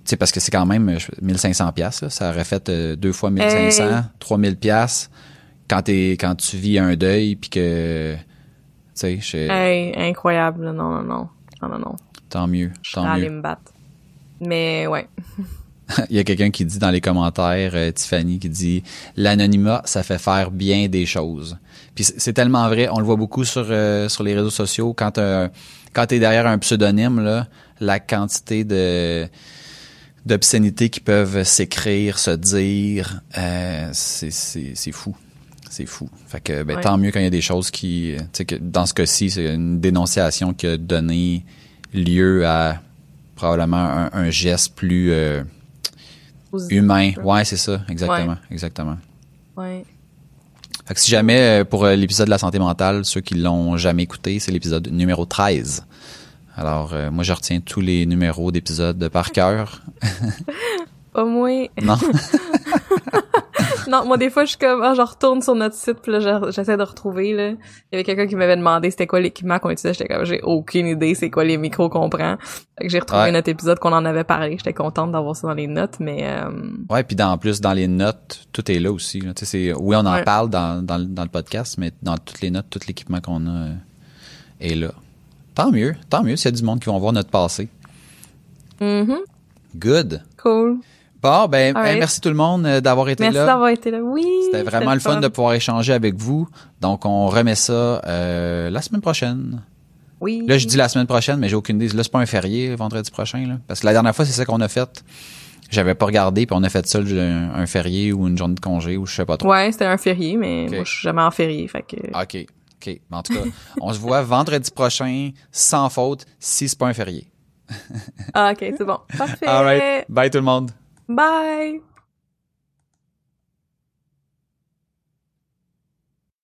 sais parce que c'est quand même je- 1500 pièces ça aurait fait euh, deux fois 1500, Hey. 3000 pièces quand t'es quand tu vis un deuil puis que tu sais je- Hey, incroyable. non non. Non non non. Tant mieux Je tant mieux me battre. Mais ouais. [laughs] il y a quelqu'un qui dit dans les commentaires, euh, Tiffany, qui dit l'anonymat, ça fait faire bien des choses. Puis c'est tellement vrai, on le voit beaucoup sur euh, sur les réseaux sociaux quand euh, quand t'es derrière un pseudonyme là, la quantité de d'obscénités qui peuvent s'écrire, se dire, c'est fou. C'est fou. Fait que ben, Ouais. tant mieux quand il y a des choses qui, tu sais que dans ce cas-ci, c'est une dénonciation qui a donné lieu à probablement un, un geste plus euh, humain. Ouais, c'est ça, exactement, exactement. Ouais. Fait que si jamais euh, pour euh, l'épisode de la santé mentale, ceux qui l'ont jamais écouté, c'est l'épisode numéro 13. Alors euh, moi je retiens tous les numéros d'épisodes par cœur. [laughs] Pas moi. Non? [laughs] Non, moi, des fois, je suis comme, ah, je retourne sur notre site, puis là, je- j'essaie de retrouver, là. Il y avait quelqu'un qui m'avait demandé c'était quoi l'équipement qu'on utilisait. J'étais comme, j'ai aucune idée c'est quoi les micros qu'on prend. Fait que j'ai retrouvé Ouais. notre épisode qu'on en avait parlé. J'étais contente d'avoir ça dans les notes, mais, euh, Ouais, puis dans en plus dans les notes, tout est là aussi. là. Tu sais, c'est oui, on en Ouais. parle dans, dans, le- dans le podcast, mais dans toutes les notes, tout l'équipement qu'on a est là. Tant mieux, tant mieux s'il y a du monde qui vont voir notre passé. mhm, Good. cool. Bon, ben, merci tout le monde euh, d'avoir été Merci là. d'avoir été là. Oui. C'était vraiment le fun de pouvoir échanger avec vous. Donc, on remet ça euh, la semaine prochaine. Oui. Là, je dis la semaine prochaine, mais j'ai aucune idée. Là, c'est pas un férié, vendredi prochain. Là. Parce que la dernière fois, c'est ça qu'on a fait. J'avais pas regardé, puis on a fait ça un, un férié ou une journée de congé ou je sais pas trop. Ouais, c'était un férié, mais Ok. moi, je suis jamais en férié, fait que... OK. OK. Mais en tout cas, [laughs] on se voit vendredi prochain, sans faute, si c'est pas un férié. Ah, ok, c'est bon. [laughs] Parfait. All right. Bye tout le monde. Bye.